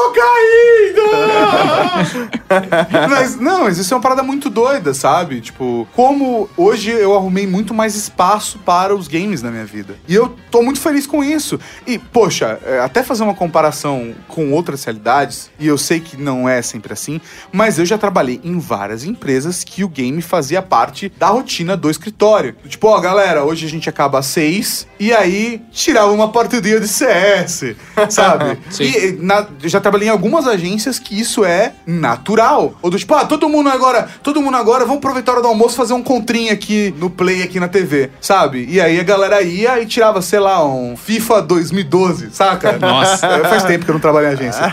<laughs> mas, não, mas isso é uma parada muito doida, sabe? Tipo, como hoje eu arrumei muito mais espaço para os games na minha vida. E eu tô muito feliz com isso. E, poxa, é, até fazer uma comparação com outras realidades, e eu sei que não é sempre assim, mas eu já trabalhei em várias empresas que o game fazia parte da rotina do escritório. Tipo, ó, galera, hoje a gente acaba às seis, e aí tirava uma partidinha de CS, sabe? <laughs> Sim. E na- eu já trabalhei em algumas agências que isso é natural. Ou do tipo, ah, todo mundo agora, todo mundo agora, vamos aproveitar a hora do almoço e fazer um contrinho aqui no play aqui na TV, sabe? E aí a galera ia e tirava, sei lá, um FIFA 2012, saca? <laughs> Nossa. É, Faz tempo que eu não trabalho em agência. <laughs>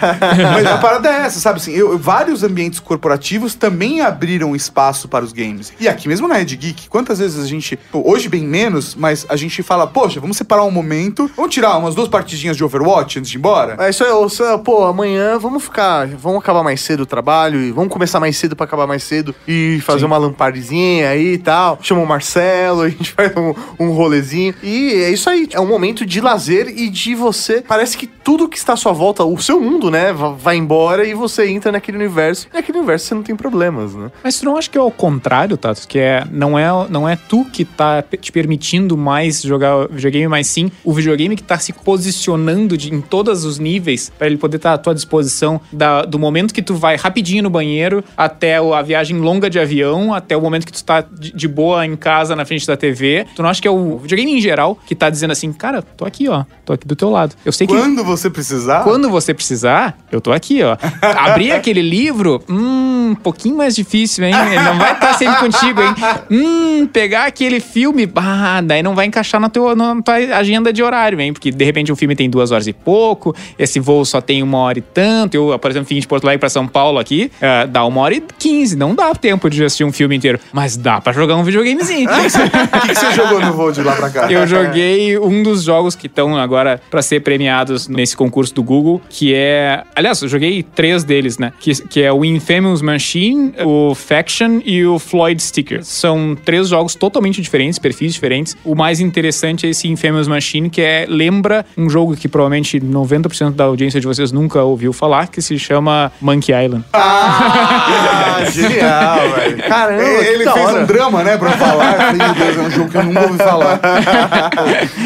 Mas a parada é essa, sabe? Assim, eu- vários ambientes corporativos também abriram espaço para os games. E aqui mesmo na Red Geek, quantas vezes a gente, pô, hoje bem menos, mas a gente fala, poxa, vamos separar um momento, vamos tirar umas duas partidinhas de Overwatch antes de ir embora? É isso aí, Sam, pô, amanhã vamos ficar, vamos acabar mais cedo o trabalho e vamos começar mais cedo pra acabar mais cedo e fazer Sim. uma lampardezinha aí e tal. Chama o Marcelo, <laughs> a gente faz um, um rolezinho. E é isso aí, é um momento de lazer e de você. Parece que tudo que está à sua volta, o seu mundo, né, va- vai embora e você entra naquele universo. E naquele universo você não tem problemas, né? Mas tu não acha que é o contrário, Tato? Que é, não, é, não é tu que tá te permitindo mais jogar videogame, mas sim o videogame que tá se posicionando de, em todos os níveis pra ele poder estar à tua disposição da- do momento que tu vai rapidinho no banheiro até a viagem longa de avião, até o momento que tu tá de, de boa em casa na frente da TV. Tu não acha que é o videogame em geral que tá dizendo assim, cara, tô aqui, ó, tô aqui do teu lado. Eu sei que Quando você precisar. quando você precisar, eu tô aqui, ó. <laughs> Abrir aquele livro, hum, um pouquinho mais difícil, hein? Ele não vai estar sempre contigo, hein? Hum, pegar aquele filme, ah, daí não vai encaixar na, teu, na tua agenda de horário, hein? Porque de repente o filme tem duas horas e pouco, esse voo só tem uma hora e tanto. Eu, por exemplo, vim de Porto Alegre pra São Paulo aqui, ah, dá uma hora e quinze. Não dá tempo de assistir um filme inteiro, mas dá pra jogar um videogamezinho. <laughs> O que, que você jogou no voo de lá pra cá? Eu joguei um dos jogos que estão agora pra ser premiados nesse concurso do Google, que é. Aliás, eu joguei três deles, né? Que, que é o Infamous Machine, o Faction e o Floyd Sticker. São três jogos totalmente diferentes, perfis diferentes. O mais interessante é esse Infamous Machine, que é lembra um jogo que provavelmente 90% da audiência de vocês nunca ouviu falar, que se chama Monkey Island. Ah, <laughs> genial, velho. Caramba, Ele, fez hora. um drama, né, pra falar. <laughs> Meu Deus, é um jogo que eu nunca ouvi falar.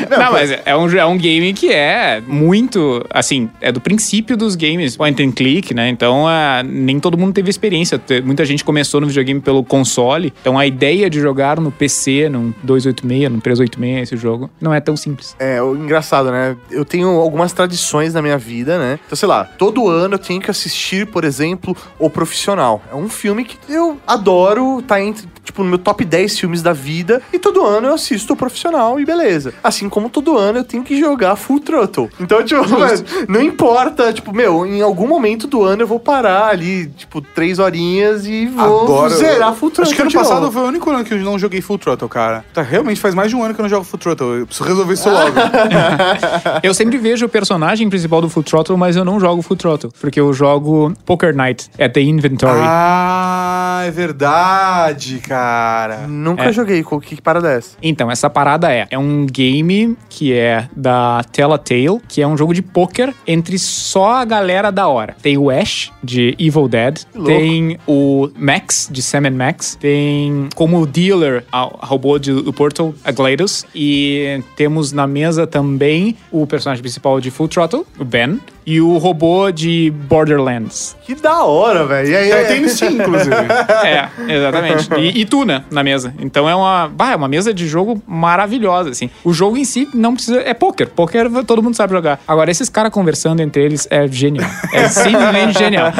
Não, mas é um, é um game que é muito, assim, é do princípio dos games point and click, né? Então, ah, nem todo mundo teve experiência. Muita gente começou no videogame pelo console. Então, a ideia de jogar no PC, num 286, num 386, esse jogo, não é tão simples. É, engraçado, né? Eu tenho algumas tradições na minha vida, né? Então, sei lá, todo ano eu tenho que assistir, por exemplo, O Profissional. É um filme que eu adoro, tá entre, tipo, no meu top 10 filmes da vida. E todo ano eu assisto O Profissional e beleza. Assim como todo ano eu tenho que jogar Full Throttle. Então, tipo, mano, não importa, tipo, meu, em algum momento do ano eu vou parar ali, tipo, três horinhas e vou Agora, zerar Full Throttle. Acho que ano de novo. passado foi o único ano que eu não joguei Full Throttle, cara. Tá, realmente faz mais de um ano que eu não jogo Full Throttle. Eu preciso resolver isso logo. <laughs> Eu sempre vejo o personagem principal do Full Throttle, mas eu não jogo Full Throttle, porque eu jogo Poker Night at the Inventory. ah, é verdade, Cara. Nunca É. joguei. Com que parada é essa? Então, essa parada é, é um game que é da Telltale, que é um jogo de poker entre só a galera da hora. Tem o Ash, de Evil Dead, tem o Max, de Sam Max, tem como dealer a, a robô de, do Portal, a GLaDOS, e temos na mesa também o personagem principal de Full Throttle, o Ben, e o robô de Borderlands. Que da hora, velho. E aí, É, tem no Steam, inclusive. <laughs> É, exatamente. E, e Tuna na mesa. Então é uma, bah, é uma mesa de jogo maravilhosa, assim. O jogo em si não precisa. É poker. Poker todo mundo sabe jogar. Agora, esses caras conversando entre eles é genial. É <laughs> simplesmente genial.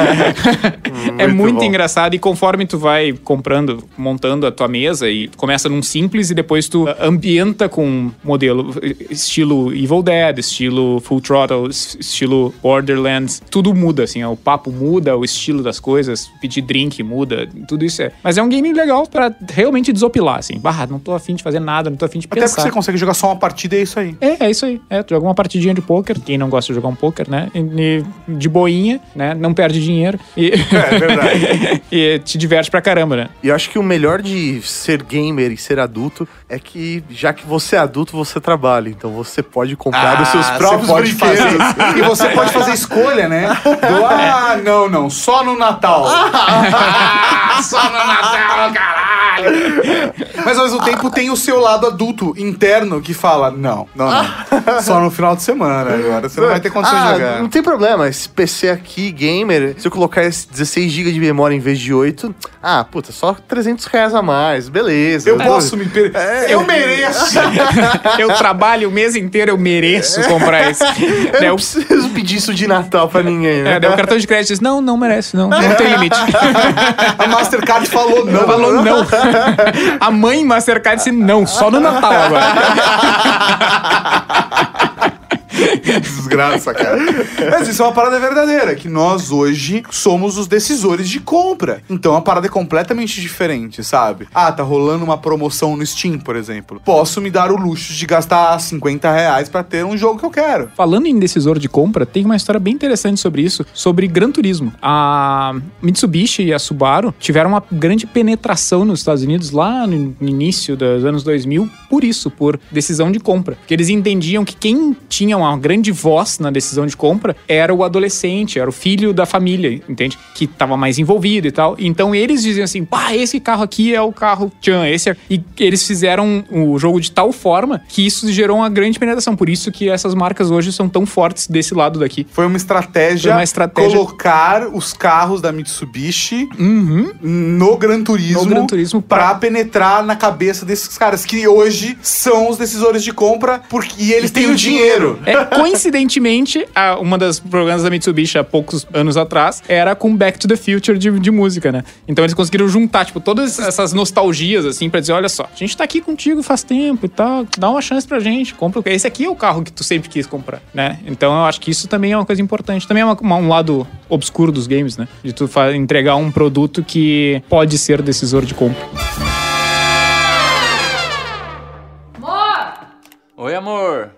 é Muito muito bom. engraçado. E conforme tu vai comprando, montando a tua mesa, e começa num simples e depois tu ambienta com um modelo estilo Evil Dead, estilo Full Throttle, es- estilo Borderlands. Tudo muda, assim. ó, O papo muda, o estilo das coisas, pedir drink muda, tudo isso é. Mas é um game legal pra realmente desopilar, assim. Bah, não tô afim de fazer nada, não tô afim de Até porque pensar. você consegue jogar só uma partida e é isso aí. É, é isso aí. É, tu joga uma partidinha de pôquer, quem não gosta de jogar um pôquer, né? E- de boinha, né? Não perde dinheiro. E, É verdade. <laughs> e te diverte pra caramba, né? E eu acho que o melhor de ser gamer e ser adulto é que, já que você é adulto, você trabalha. Então você pode comprar os seus Ah, próprios brinquedos. fazer. <laughs> E você pode fazer escolha, né? Do, <laughs> ah, não, não, só no Natal. <laughs> Só no Natal, caralho! Mas ao mesmo tempo tem o seu lado adulto interno que fala: não, não, não. <laughs> Só no final de semana agora. Você não vai ter condição ah, de jogar. Não tem problema. Esse PC aqui, gamer, se eu colocar esse 16 GB de memória em vez de 8, ah, puta, só 300 reais a mais. Beleza. Eu posso me per... Eu mereço! <laughs> eu trabalho o mês inteiro, eu mereço comprar esse. <laughs> Eu Daí não o- preciso pedir isso de Natal pra ninguém, né? é, daí o cartão de crédito diz: não, não merece, não, não tem limite. A Mastercard falou não. Falou não. A mãe Mastercard disse não, só no Natal agora. <laughs> <laughs> Desgraça, cara. Mas isso é uma parada verdadeira, que nós hoje somos os decisores de compra. Então a parada é completamente diferente, sabe? Ah, tá rolando uma promoção no Steam, por exemplo. Posso me dar o luxo de gastar 50 reais pra ter um jogo que eu quero. Falando em decisor de compra, tem uma história bem interessante sobre isso, sobre Gran Turismo. A Mitsubishi e a Subaru tiveram uma grande penetração nos Estados Unidos lá no início dos anos 2000 por isso, por decisão de compra. Porque eles entendiam que quem tinha uma grande voz na decisão de compra era o adolescente, era o filho da família, entende? Que tava mais envolvido e tal. Então eles diziam assim: pá, esse carro aqui é o carro Chan, esse é... E eles fizeram o jogo de tal forma que isso gerou uma grande penetração. Por isso que essas marcas hoje são tão fortes desse lado daqui. Foi uma estratégia, Foi uma estratégia- colocar os carros da Mitsubishi Uhum. no Gran Turismo, No Gran Turismo pra pra- penetrar na cabeça desses caras que hoje são os decisores de compra porque e eles têm o dinheiro. É, coincidentemente, a- uma das programas da Mitsubishi há poucos anos atrás era com Back to the Future de, de música, né? Então eles conseguiram juntar, tipo, todas essas nostalgias, assim, pra dizer: olha só, a gente tá aqui contigo faz tempo e tal, dá uma chance pra gente, compra. o- Esse aqui é o carro que tu sempre quis comprar, né? Então eu acho que isso também é uma coisa importante. Também é uma- uma- um lado obscuro dos games, né? De tu entregar um produto que pode ser decisor de compra. Amor, Oi, amor.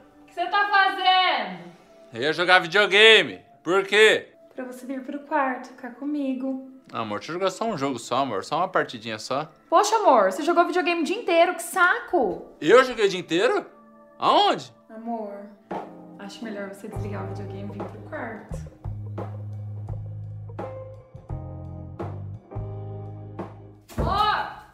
Eu ia jogar videogame. Por quê? Pra você vir pro quarto, ficar comigo. Ah, amor, deixa eu jogar só um jogo só, amor. Só uma partidinha só. Poxa, amor, você jogou videogame o dia inteiro, que saco! Eu joguei o dia inteiro? Aonde? Amor, acho melhor você desligar o videogame e vir pro quarto. Amor!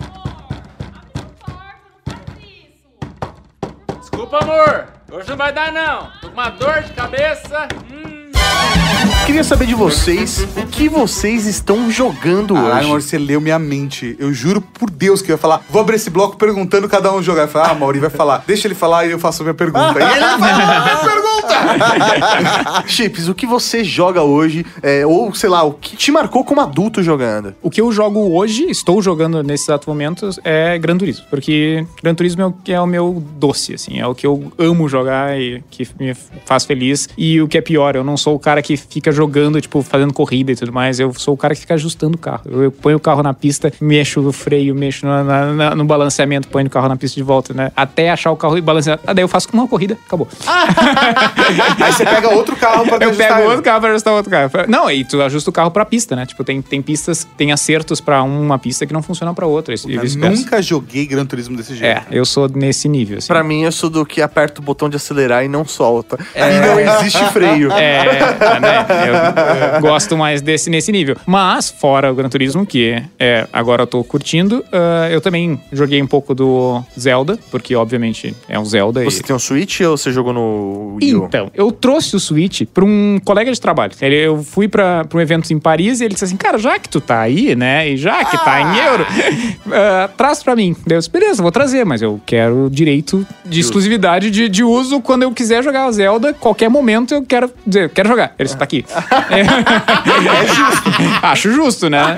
Amor, abre o quarto, não faz isso! Desculpa, amor. Hoje não vai dar, não. Tô com uma dor de cabeça. Hum. Queria saber de vocês o que vocês estão jogando Caralho, hoje. amor, você leu minha mente. Eu juro por Deus que eu ia falar. Vou abrir esse bloco perguntando cada um jogar. Eu falei, ah, Mauri vai falar. Deixa ele falar e eu faço a minha pergunta. <laughs> e ele vai falar a minha <laughs> Chips, o que você joga hoje? é, ou, sei lá, o que te marcou como adulto jogando? O que eu jogo hoje, estou jogando nesses exato momentos, é Gran Turismo. Porque Gran Turismo é o que é o meu doce, assim. É o que eu amo jogar e que me faz feliz. E o que é pior, eu não sou o cara que fica jogando, tipo, fazendo corrida e tudo mais. Eu sou o cara que fica ajustando o carro. Eu, eu ponho o carro na pista, mexo o freio, mexo na- na- na- no balanceamento, ponho o carro na pista de volta, né? Até achar o carro e balancear. Ah, daí eu faço uma corrida, acabou. <laughs> Aí você pega outro carro pra Eu ajustar pego ele. outro carro pra ajustar outro carro. Não, e tu ajusta o carro pra pista, né? Tipo, tem, tem pistas, tem acertos pra uma pista que não funcionam pra outra. E Eu nunca joguei Gran Turismo desse jeito. É, eu sou nesse nível, assim. Pra mim, eu sou do que aperta o botão de acelerar e não solta. E não existe freio. É, né? Eu, eu gosto mais desse nesse nível. Mas, fora o Gran Turismo, que é, agora eu tô curtindo, ah, eu também joguei um pouco do Zelda, porque obviamente é um Zelda. e- Você tem um Switch ou você jogou no Wii U? Então, eu trouxe o Switch pra um colega de trabalho. Ele, eu fui pra um evento em Paris e ele disse assim: Cara, já que tu tá aí, né? E já que tá em euro, ah, traz pra mim. Eu disse, beleza, vou trazer, mas eu quero direito de exclusividade de, de uso quando eu quiser jogar o Zelda, qualquer momento eu quero dizer, quero jogar. Ele disse, tá aqui. <laughs> É justo. <laughs> Acho justo, né?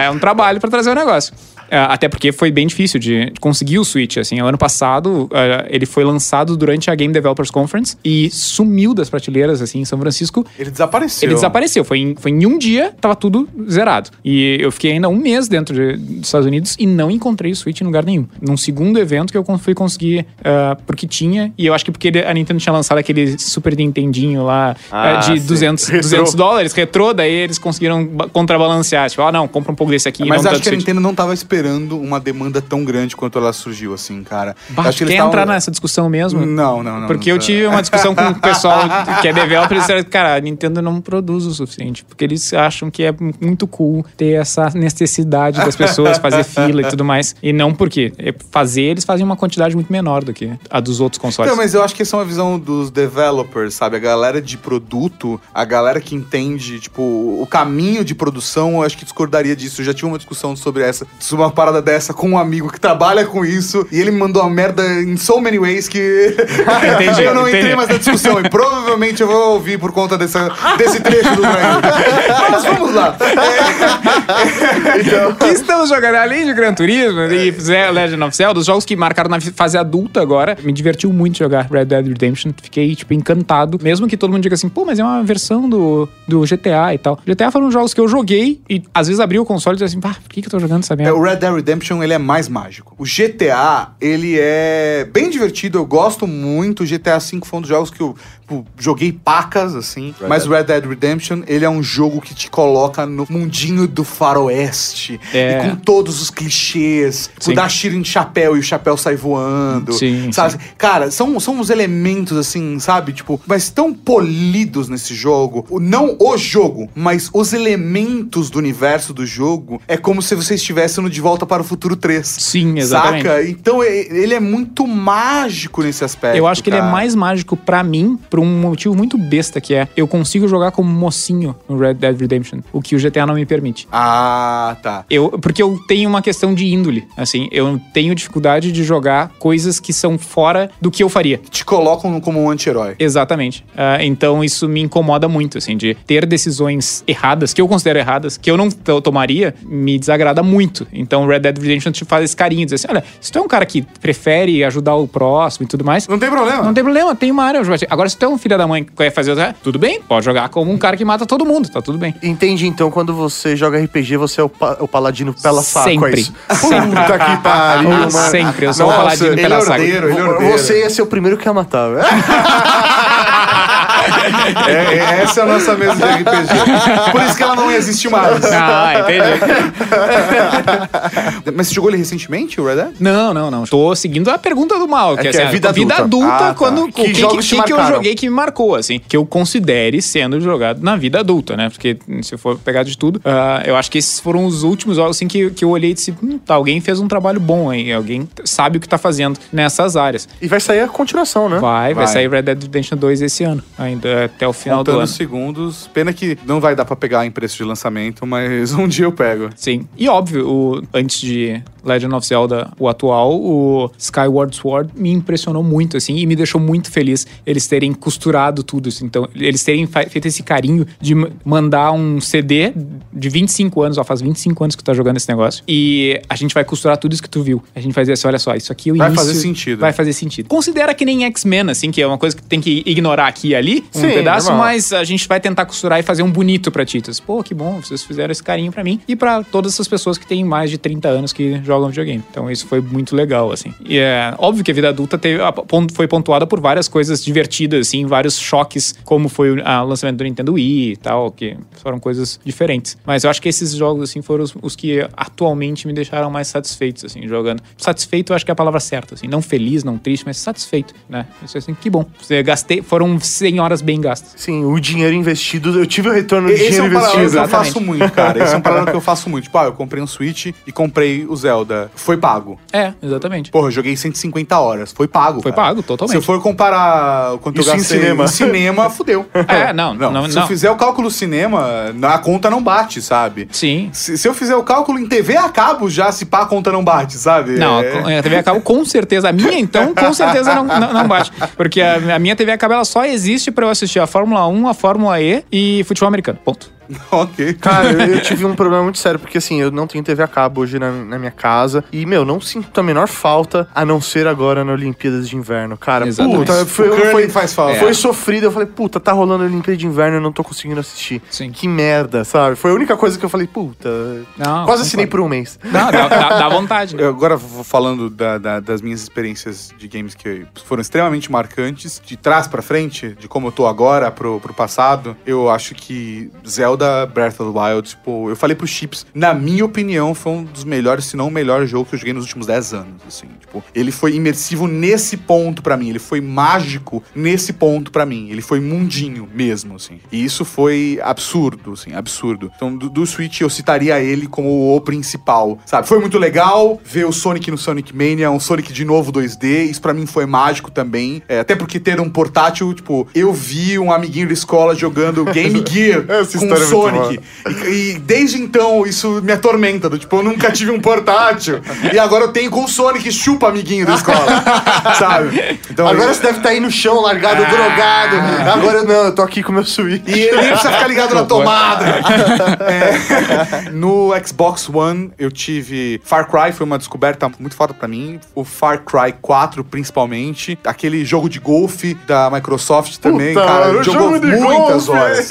É, é um trabalho pra trazer o negócio. É, Até porque foi bem difícil de conseguir o Switch. Assim, o ano passado é, ele foi lançado durante a Game Developers Conference e sumiu das prateleiras assim em São Francisco. Ele desapareceu. Ele desapareceu. Foi em, foi em um dia, tava tudo zerado. E eu fiquei ainda um mês dentro de- dos Estados Unidos e não encontrei o Switch em lugar nenhum. Num segundo evento que eu fui conseguir, ah, porque tinha, e eu acho que porque a Nintendo tinha lançado aquele Super Nintendinho lá Ah, ah, de sim. 200, Retrô. 200 dólares, retrô, daí eles conseguiram ba- contrabalancear. Tipo, ah, não, compra um pouco desse aqui. Mas acho que a. Nintendo não tava esperando uma demanda tão grande quanto ela surgiu, assim, cara. Bah, acho que quer tavam- entrar nessa discussão mesmo? Não, não, não. Porque não, eu tive uma discussão com o pessoal que é developer, eles disseram, cara, a Nintendo não produz o suficiente, porque eles acham que é muito cool ter essa necessidade das pessoas fazer fila e tudo mais, e não porque é fazer, eles fazem uma quantidade muito menor do que a dos outros consoles. Não, mas eu acho que essa é uma visão dos developers, sabe? A galera de produto, a galera que entende, tipo, o caminho de produção, eu acho que discordaria disso. Eu já tive uma discussão sobre essa, sobre uma parada dessa com um amigo que trabalha com isso, e ele me mandou uma merda in so many ways que <laughs> Entendi, eu não entrei entendi. mais na discussão. E provavelmente eu vou ouvir por conta dessa, desse trecho do Brian. <laughs> Mas vamos lá. O que estamos jogando além de Gran Turismo e Ze- Legend of Zelda, os jogos que marcaram na fase adulta agora, me divertiu muito jogar Red Dead Redemption. Fiquei, tipo, encantado. Mesmo que todo mundo diga assim, pô, mas é uma versão do, do GTA e tal. GTA foram jogos que eu joguei e às vezes abri o console e dizia assim, pá, por que, que eu tô jogando essa É, merda? o Red Dead Redemption, ele é mais mágico. O GTA, ele é bem divertido, eu gosto muito. O GTA V foi um dos jogos que eu tipo, joguei pacas, assim. Mas o Red Dead Redemption, ele é um jogo que te coloca no mundinho do faroeste. É. E com todos os clichês. Sim. O dar tiro em chapéu e o chapéu sai voando. Sim, Sabe? Cara, são, são uns elementos, assim, sabe? Tipo, mas tão polidos nesse jogo. Não o jogo, mas os elementos do universo do jogo. É como se você estivesse no De Volta para o Futuro 3. Sim, exatamente. Saca? Então ele é muito mágico nesse aspecto. Eu acho que ele é cara. mais mágico pra mim, por um motivo muito besta, que é eu consigo jogar como mocinho no Red Dead Redemption, o que o GTA não me permite. Ah, tá. Eu, porque eu tenho uma questão de índole, assim, eu tenho dificuldade de jogar coisas que são fora do que eu faria. Te colocam como um anti-herói. Exatamente. Ah, então isso me incomoda muito, assim, de ter decisões erradas, que eu considero erradas, que eu não to- tomaria, me desagrada muito. Então Red Dead Redemption te faz esse carinho, diz assim, olha, se tu é um cara que prefere ajudar o próximo e tudo mais, Não tem problema. não tem problema, tem uma área. Agora, se tu é um filho da mãe que quer fazer, tudo bem, pode jogar como um cara que mata todo mundo, tá tudo bem. Entendi, então, quando você joga RPG, você é o, pa- o paladino pela saco, Sempre. é isso? <laughs> Puta que pariu, mano. Sempre, eu sou Nossa, paladino ele pela é ordeiro, ele é ordeiro. Você ia ser o primeiro que ia matar. velho. <laughs> É, é- essa é a nossa mesa de RPG. Por isso que ela não existe mais. Ah, entendi. <laughs> Mas você jogou ele recentemente, o Red Dead? Não, não, não. Tô seguindo a pergunta do mal, que, que assim, é a vida vida adulta. adulta, Ah, tá. quando Que o que, jogos que, que eu joguei que me marcou, assim, que eu considere sendo jogado na vida adulta, né? Porque se eu for pegar de tudo, ah, eu acho que esses foram os últimos jogos assim que, que eu olhei e disse, hum, tá, alguém fez um trabalho bom aí, alguém sabe o que tá fazendo nessas áreas. E vai sair a continuação, né? Vai, vai, Vai. sair Red Dead Redemption 2 esse ano, ainda até o final do Contando ano. os segundos. Pena que não vai dar pra pegar em preço de lançamento, mas <laughs> um dia eu pego. Sim. E óbvio, o, antes de Legend of Zelda, o atual, o Skyward Sword me impressionou muito, assim, e me deixou muito feliz eles terem costurado tudo isso. Então, eles terem feito esse carinho de ma- mandar um CD de 25 anos, ó, faz 25 anos que tu tá jogando esse negócio, e a gente vai costurar tudo isso que tu viu. A gente vai dizer assim, olha só, isso aqui é o Vai início... fazer sentido. Vai fazer sentido. Considera que nem X-Men, assim, que é uma coisa que tem que ignorar aqui e ali, um um Sim, pedaço, normal. mas a gente vai tentar costurar e fazer um bonito pra Titas. Pô, que bom, vocês fizeram esse carinho pra mim e pra todas essas pessoas que têm mais de 30 anos que jogam videogame. Então isso foi muito legal, assim. E é óbvio que a vida adulta teve, foi pontuada por várias coisas divertidas, assim, vários choques, como foi o a- o lançamento do Nintendo Wii e tal, que foram coisas diferentes. Mas eu acho que esses jogos, assim, foram os, os que atualmente me deixaram mais satisfeitos, assim, jogando. Satisfeito, eu acho que é a palavra certa, assim. Não feliz, não triste, mas satisfeito, né? Isso assim, que bom. Você gastei, foram 100 horas bem gastas. Sim, o dinheiro investido, eu tive o retorno do Esse é dinheiro um paralelo investido. que eu faço muito, cara. Esse é um <laughs> paralelo que eu faço muito. Tipo, ah, eu comprei um Switch e comprei o Zelda. Foi pago. É, exatamente. Porra, eu joguei 150 horas. Foi pago. Foi cara. pago, totalmente. Se eu for comparar o quanto Isso eu em gastei cinema. em cinema, <laughs> fudeu. É, não, não, Se não. eu fizer o cálculo cinema, a conta não bate, sabe? Sim. Se, se eu fizer o cálculo em TV a cabo, já se pá, a conta não bate, sabe? Não, É. a TV a cabo com certeza. A minha, então, com certeza não, não, não bate. Porque a, a minha TV a cabo ela só existe pra eu assistir a Fórmula 1, a Fórmula E e futebol americano. Ponto. <laughs> ok. Cara, eu, eu tive um problema muito sério, porque assim, eu não tenho TV a cabo hoje na, na minha casa. E, meu, não sinto a menor falta, a não ser agora na Olimpíadas de Inverno. Cara, Exatamente. puta, foi, O foi, faz falta. foi sofrido. Eu falei, puta, tá rolando a Olimpíada de Inverno, eu não tô conseguindo assistir. Sim. Que merda, sabe? Foi a única coisa que eu falei, puta. Não, quase assinei por um mês. Não, dá, dá, dá vontade. Eu agora vou falando da- da- das minhas experiências de games que foram extremamente marcantes, de trás pra frente, de como eu tô agora pro, pro passado, eu acho que Zelda Breath of the Wild, tipo, eu falei pro Chips, na minha opinião, foi um dos melhores, se não o melhor jogo que eu joguei nos últimos 10 anos, assim, tipo, ele foi imersivo nesse ponto pra mim, ele foi mágico nesse ponto pra mim, ele foi mundinho mesmo, assim, e isso foi absurdo, assim, absurdo. Então, do, do Switch, eu citaria ele como o principal, sabe? Foi muito legal ver o Sonic no Sonic Mania, um Sonic de novo 2D, isso pra mim foi mágico também, é, até porque ter um portátil, tipo, eu vi um amiguinho da escola jogando Game <laughs> Gear com Sonic, e, e desde então isso me atormenta, do tipo, eu nunca tive um portátil, e agora eu tenho com o Sonic chupa amiguinho da escola, <laughs> sabe? Então, Agora eu- você deve estar aí no chão, largado, drogado. Agora não, eu tô aqui com meu Switch. E ele nem precisa ficar ligado na tomada. É. No Xbox One, eu tive Far Cry, foi uma descoberta muito foda pra mim. O Far Cry 4, principalmente. Aquele jogo de golfe da Microsoft também, Puta, cara. Jogou muitas golfe. horas.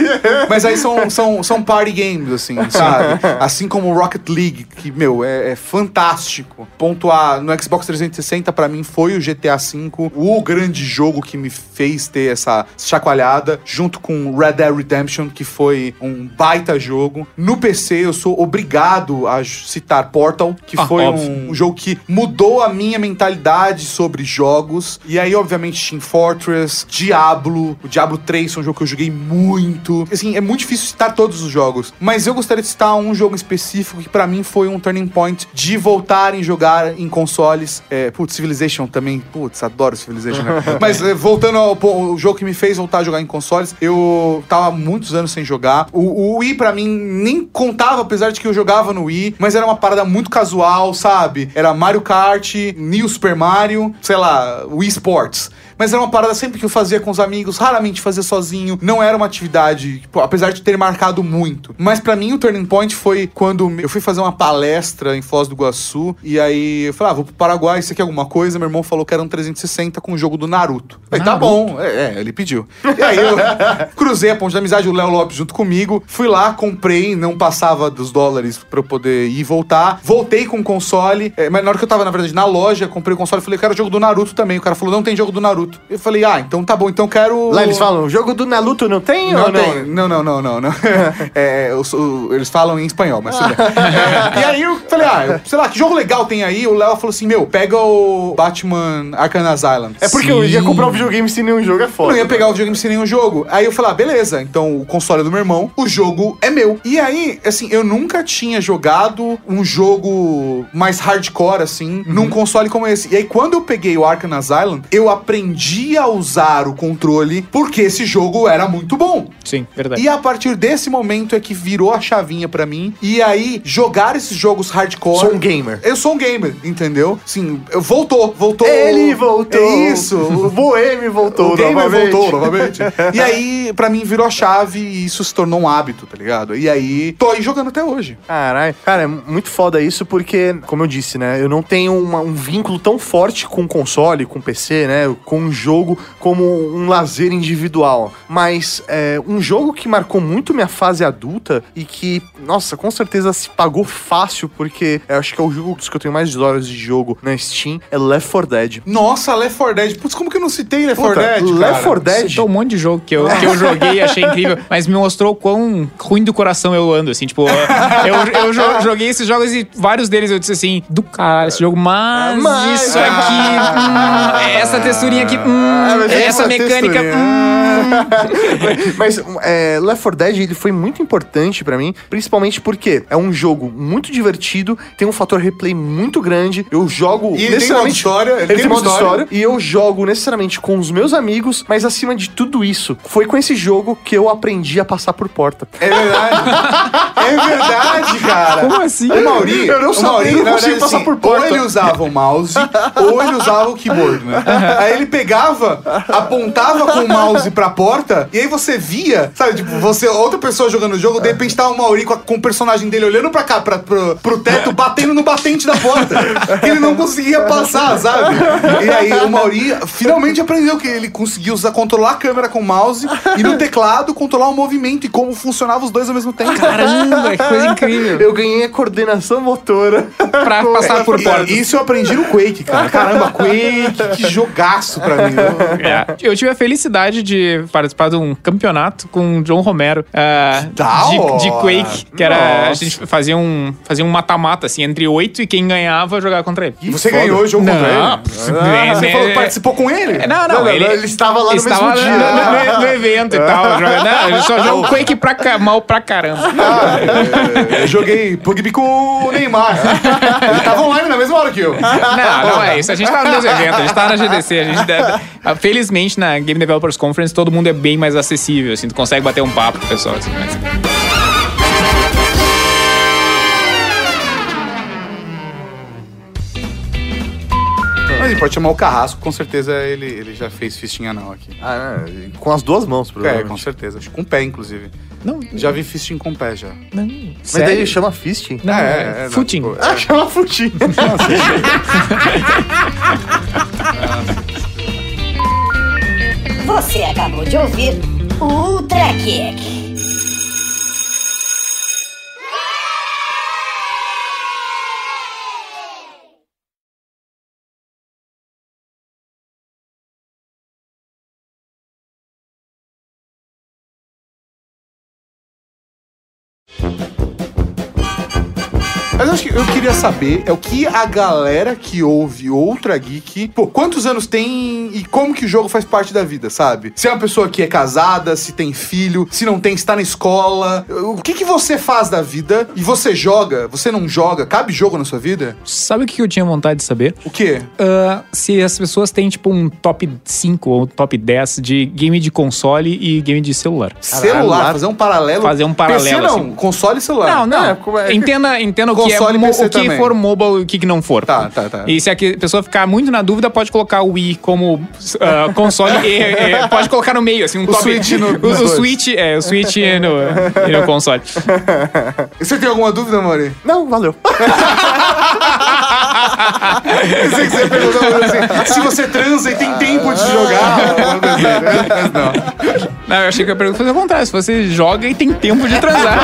Mas aí são, são, são party games, assim, <laughs> sabe? Assim como o Rocket League, que, meu, é, é fantástico. Pontuar no Xbox 360, pra mim, foi o GTA V, o grande jogo que me fez ter essa chacoalhada, junto com Red Dead Redemption, que foi um baita jogo. No PC, eu sou obrigado a citar Portal, que Ah, foi óbvio. um jogo que mudou a minha mentalidade sobre jogos. E aí, obviamente, Team Fortress, Diablo, o Diablo 3 foi um jogo que eu joguei muito. Assim, é muito difícil citar todos os jogos, mas eu gostaria de citar um jogo específico que pra mim foi um turning point de voltar em jogar em consoles. É, putz, Civilization também. Putz, adoro Civilization, né? <laughs> Mas é, voltando ao, o jogo que me fez voltar a jogar em consoles, eu tava há muitos anos sem jogar. O, o Wii, pra mim, nem contava, apesar de que eu jogava no Wii, mas era uma parada muito casual, sabe? Era Mario Kart, New Super Mario, sei lá, Wii Sports. Mas era uma parada sempre que eu fazia com os amigos, raramente fazia sozinho. Não era uma atividade, tipo, apesar de ter marcado muito. Mas pra mim o turning point foi quando eu fui fazer uma palestra em Foz do Iguaçu. E aí eu falei, ah, vou pro Paraguai, você quer alguma coisa? Meu irmão falou que era um 360 com o jogo do Naruto. Eu Falei, tá bom. É, é, ele pediu. E aí eu <laughs> cruzei a ponte da amizade, o Léo Lopes junto comigo. Fui lá, comprei, não passava dos dólares pra eu poder ir e voltar. Voltei com o console. é, mas na hora que eu tava, na verdade, na loja, comprei o console e falei, quero jogo do Naruto também. O cara falou, não tem jogo do Naruto. Eu falei, ah, então tá bom, então eu quero. Lá eles falam, o jogo do Naruto não tem Não ou não? tem. Não, não, não, não, não. <laughs> É, eu sou- eles falam em espanhol, mas tudo bem. É, <laughs> e aí eu falei, ah, eu- sei lá, que jogo legal tem aí? O Léo falou assim, meu, pega o Batman Arkham Asylum. É porque eu ia comprar um videogame sem nenhum jogo, é Eu foda. não ia pegar o videogame sem nenhum jogo. Aí eu falei, ah, beleza, então o console é do meu irmão, o jogo é meu. E aí, assim, eu nunca tinha jogado um jogo mais hardcore, assim, num console como esse. E aí, quando eu peguei o Arkham Asylum, eu aprendi a usar o controle porque esse jogo era muito bom. Sim, verdade. E a partir desse momento é que virou a chavinha pra mim. E aí, jogar esses jogos hardcore. Sou um gamer. Eu sou um gamer, entendeu? Sim, eu- voltou, voltou. Ele voltou. É isso. <laughs> O Boêmio voltou O gamer novamente. voltou novamente. <laughs> e aí, pra mim, virou a chave e isso se tornou um hábito, tá ligado? E aí, tô aí jogando até hoje. Caralho. Cara, é muito foda isso porque, como eu disse, né? Eu não tenho uma- um vínculo tão forte com console, com PC, né? Com um jogo como um lazer individual, mas é, um jogo que marcou muito minha fase adulta e que, nossa, com certeza se pagou fácil, porque eu acho que é o jogo dos que eu tenho mais horas de jogo na Steam, é Left 4 Dead. Nossa, Left 4 Dead. Putz, como que eu não citei Left 4 Puta, Dead, cara? Left 4 Dead Citou um monte de jogo que eu, que eu joguei e achei incrível, mas me mostrou quão ruim do coração eu ando, assim, tipo, eu, eu jo- joguei esses jogos e vários deles eu disse assim, do cara, esse jogo, mas, Mas- isso aqui, <laughs> hum, essa texturinha aqui, hum, Ah, essa, mecânica, texturinha. hum. <laughs> Mas é, Left 4 Dead ele foi muito importante pra mim, principalmente porque é um jogo muito divertido, tem um fator replay muito grande. Eu jogo E ele tem modo história, ele tem modo modo história. e eu jogo necessariamente com os meus amigos, mas acima de tudo isso, foi com esse jogo que eu aprendi a passar por porta. É verdade. é verdade, cara. Como assim? O Mauri, Eu não sabia, Mauri, eu não passar assim, por porta. Ou ele usava o mouse, ou ele usava o keyboard, né? <laughs> Aí ele pegava, apontava com o mouse pra porta, e aí você via, sabe, tipo, você, outra pessoa jogando o jogo, de repente tava o Mauri com, a- com o personagem dele olhando pra cá, pra, pro, pro teto, batendo no batente da porta. que ele não conseguia passar, sabe? E aí o Mauri finalmente aprendeu que ele conseguia usar, controlar a câmera com o mouse e no teclado controlar o movimento e como funcionava os dois ao mesmo tempo. Caramba, que coisa incrível. Eu ganhei a coordenação motora. Pra passar por E- portas. Isso eu aprendi no Quake, cara. Caramba, Quake, que jogaço pra mim. É. Eu tive a felicidade de participar de um campeonato com o John Romero ah, Da de, de Quake, que era. A Nossa. gente fazia um fazia um mata-mata, assim, entre oito e quem ganhava jogava contra ele. E você ganhou o jogo contra Não, ele? pff, Ah, você falou participou com ele? Não, não, Não, ele, ele estava lá no estava mesmo dia. No, no- no evento e tal. joga- Não, ele só joga o Quake pra, mal pra caramba. Ah, eu joguei Pugby com o Neymar. Ele tava online na mesma hora que eu. Não, não é isso. A gente tá no mesmo evento, a gente tá na GDC. A gente deve... Ah, Felizmente, na Game Developers Conference, todo mundo é bem mais acessível, assim, tu consegue bater um papo com o pessoal, assim, mas... Mas ele pode chamar o Carrasco, com certeza ele, ele já fez fisting anal aqui. Ah, com as duas mãos, É, provavelmente. com certeza. Acho que com pé, inclusive. Não, Já vi fisting com pé, já. não. Mas Sério? daí ele chama fisting? Não, É, é, é, é, não, footing. tipo, Ah, chama futinho. <laughs> Você acabou de ouvir Ultra Kick. Queria saber é o que a galera que ouve Ultra Geek, pô, quantos anos tem e como que o jogo faz parte da vida, sabe? Se é uma pessoa que é casada, se tem filho, se não tem, está na escola. O que que você faz da vida e você joga? Você não joga? Cabe jogo na sua vida? Sabe o que eu tinha vontade de saber? O quê? Ah, se as pessoas têm, tipo, um top 5 ou top 10 de game de console e game de celular. celular, fazer um paralelo. Fazer um paralelo, PC não, assim. console e celular. Não, não. É, como é Entenda, entenda o que é e o que também. for mobile e o que que não for. Tá, tá, tá. E se a pessoa ficar muito na dúvida, pode colocar o Wii como ah, console e, e- pode colocar no meio, assim, um top. Switch no- <laughs> o, o. Switch, é, o Switch e no, e no console. <laughs> E Você tem alguma dúvida, Mori? Não, valeu. <laughs> Pensei que você perguntou assim, se você transa e tem tempo de jogar. Mas não. Não, eu achei que a pergunta foi ao contrário. Se você joga e tem tempo de transar.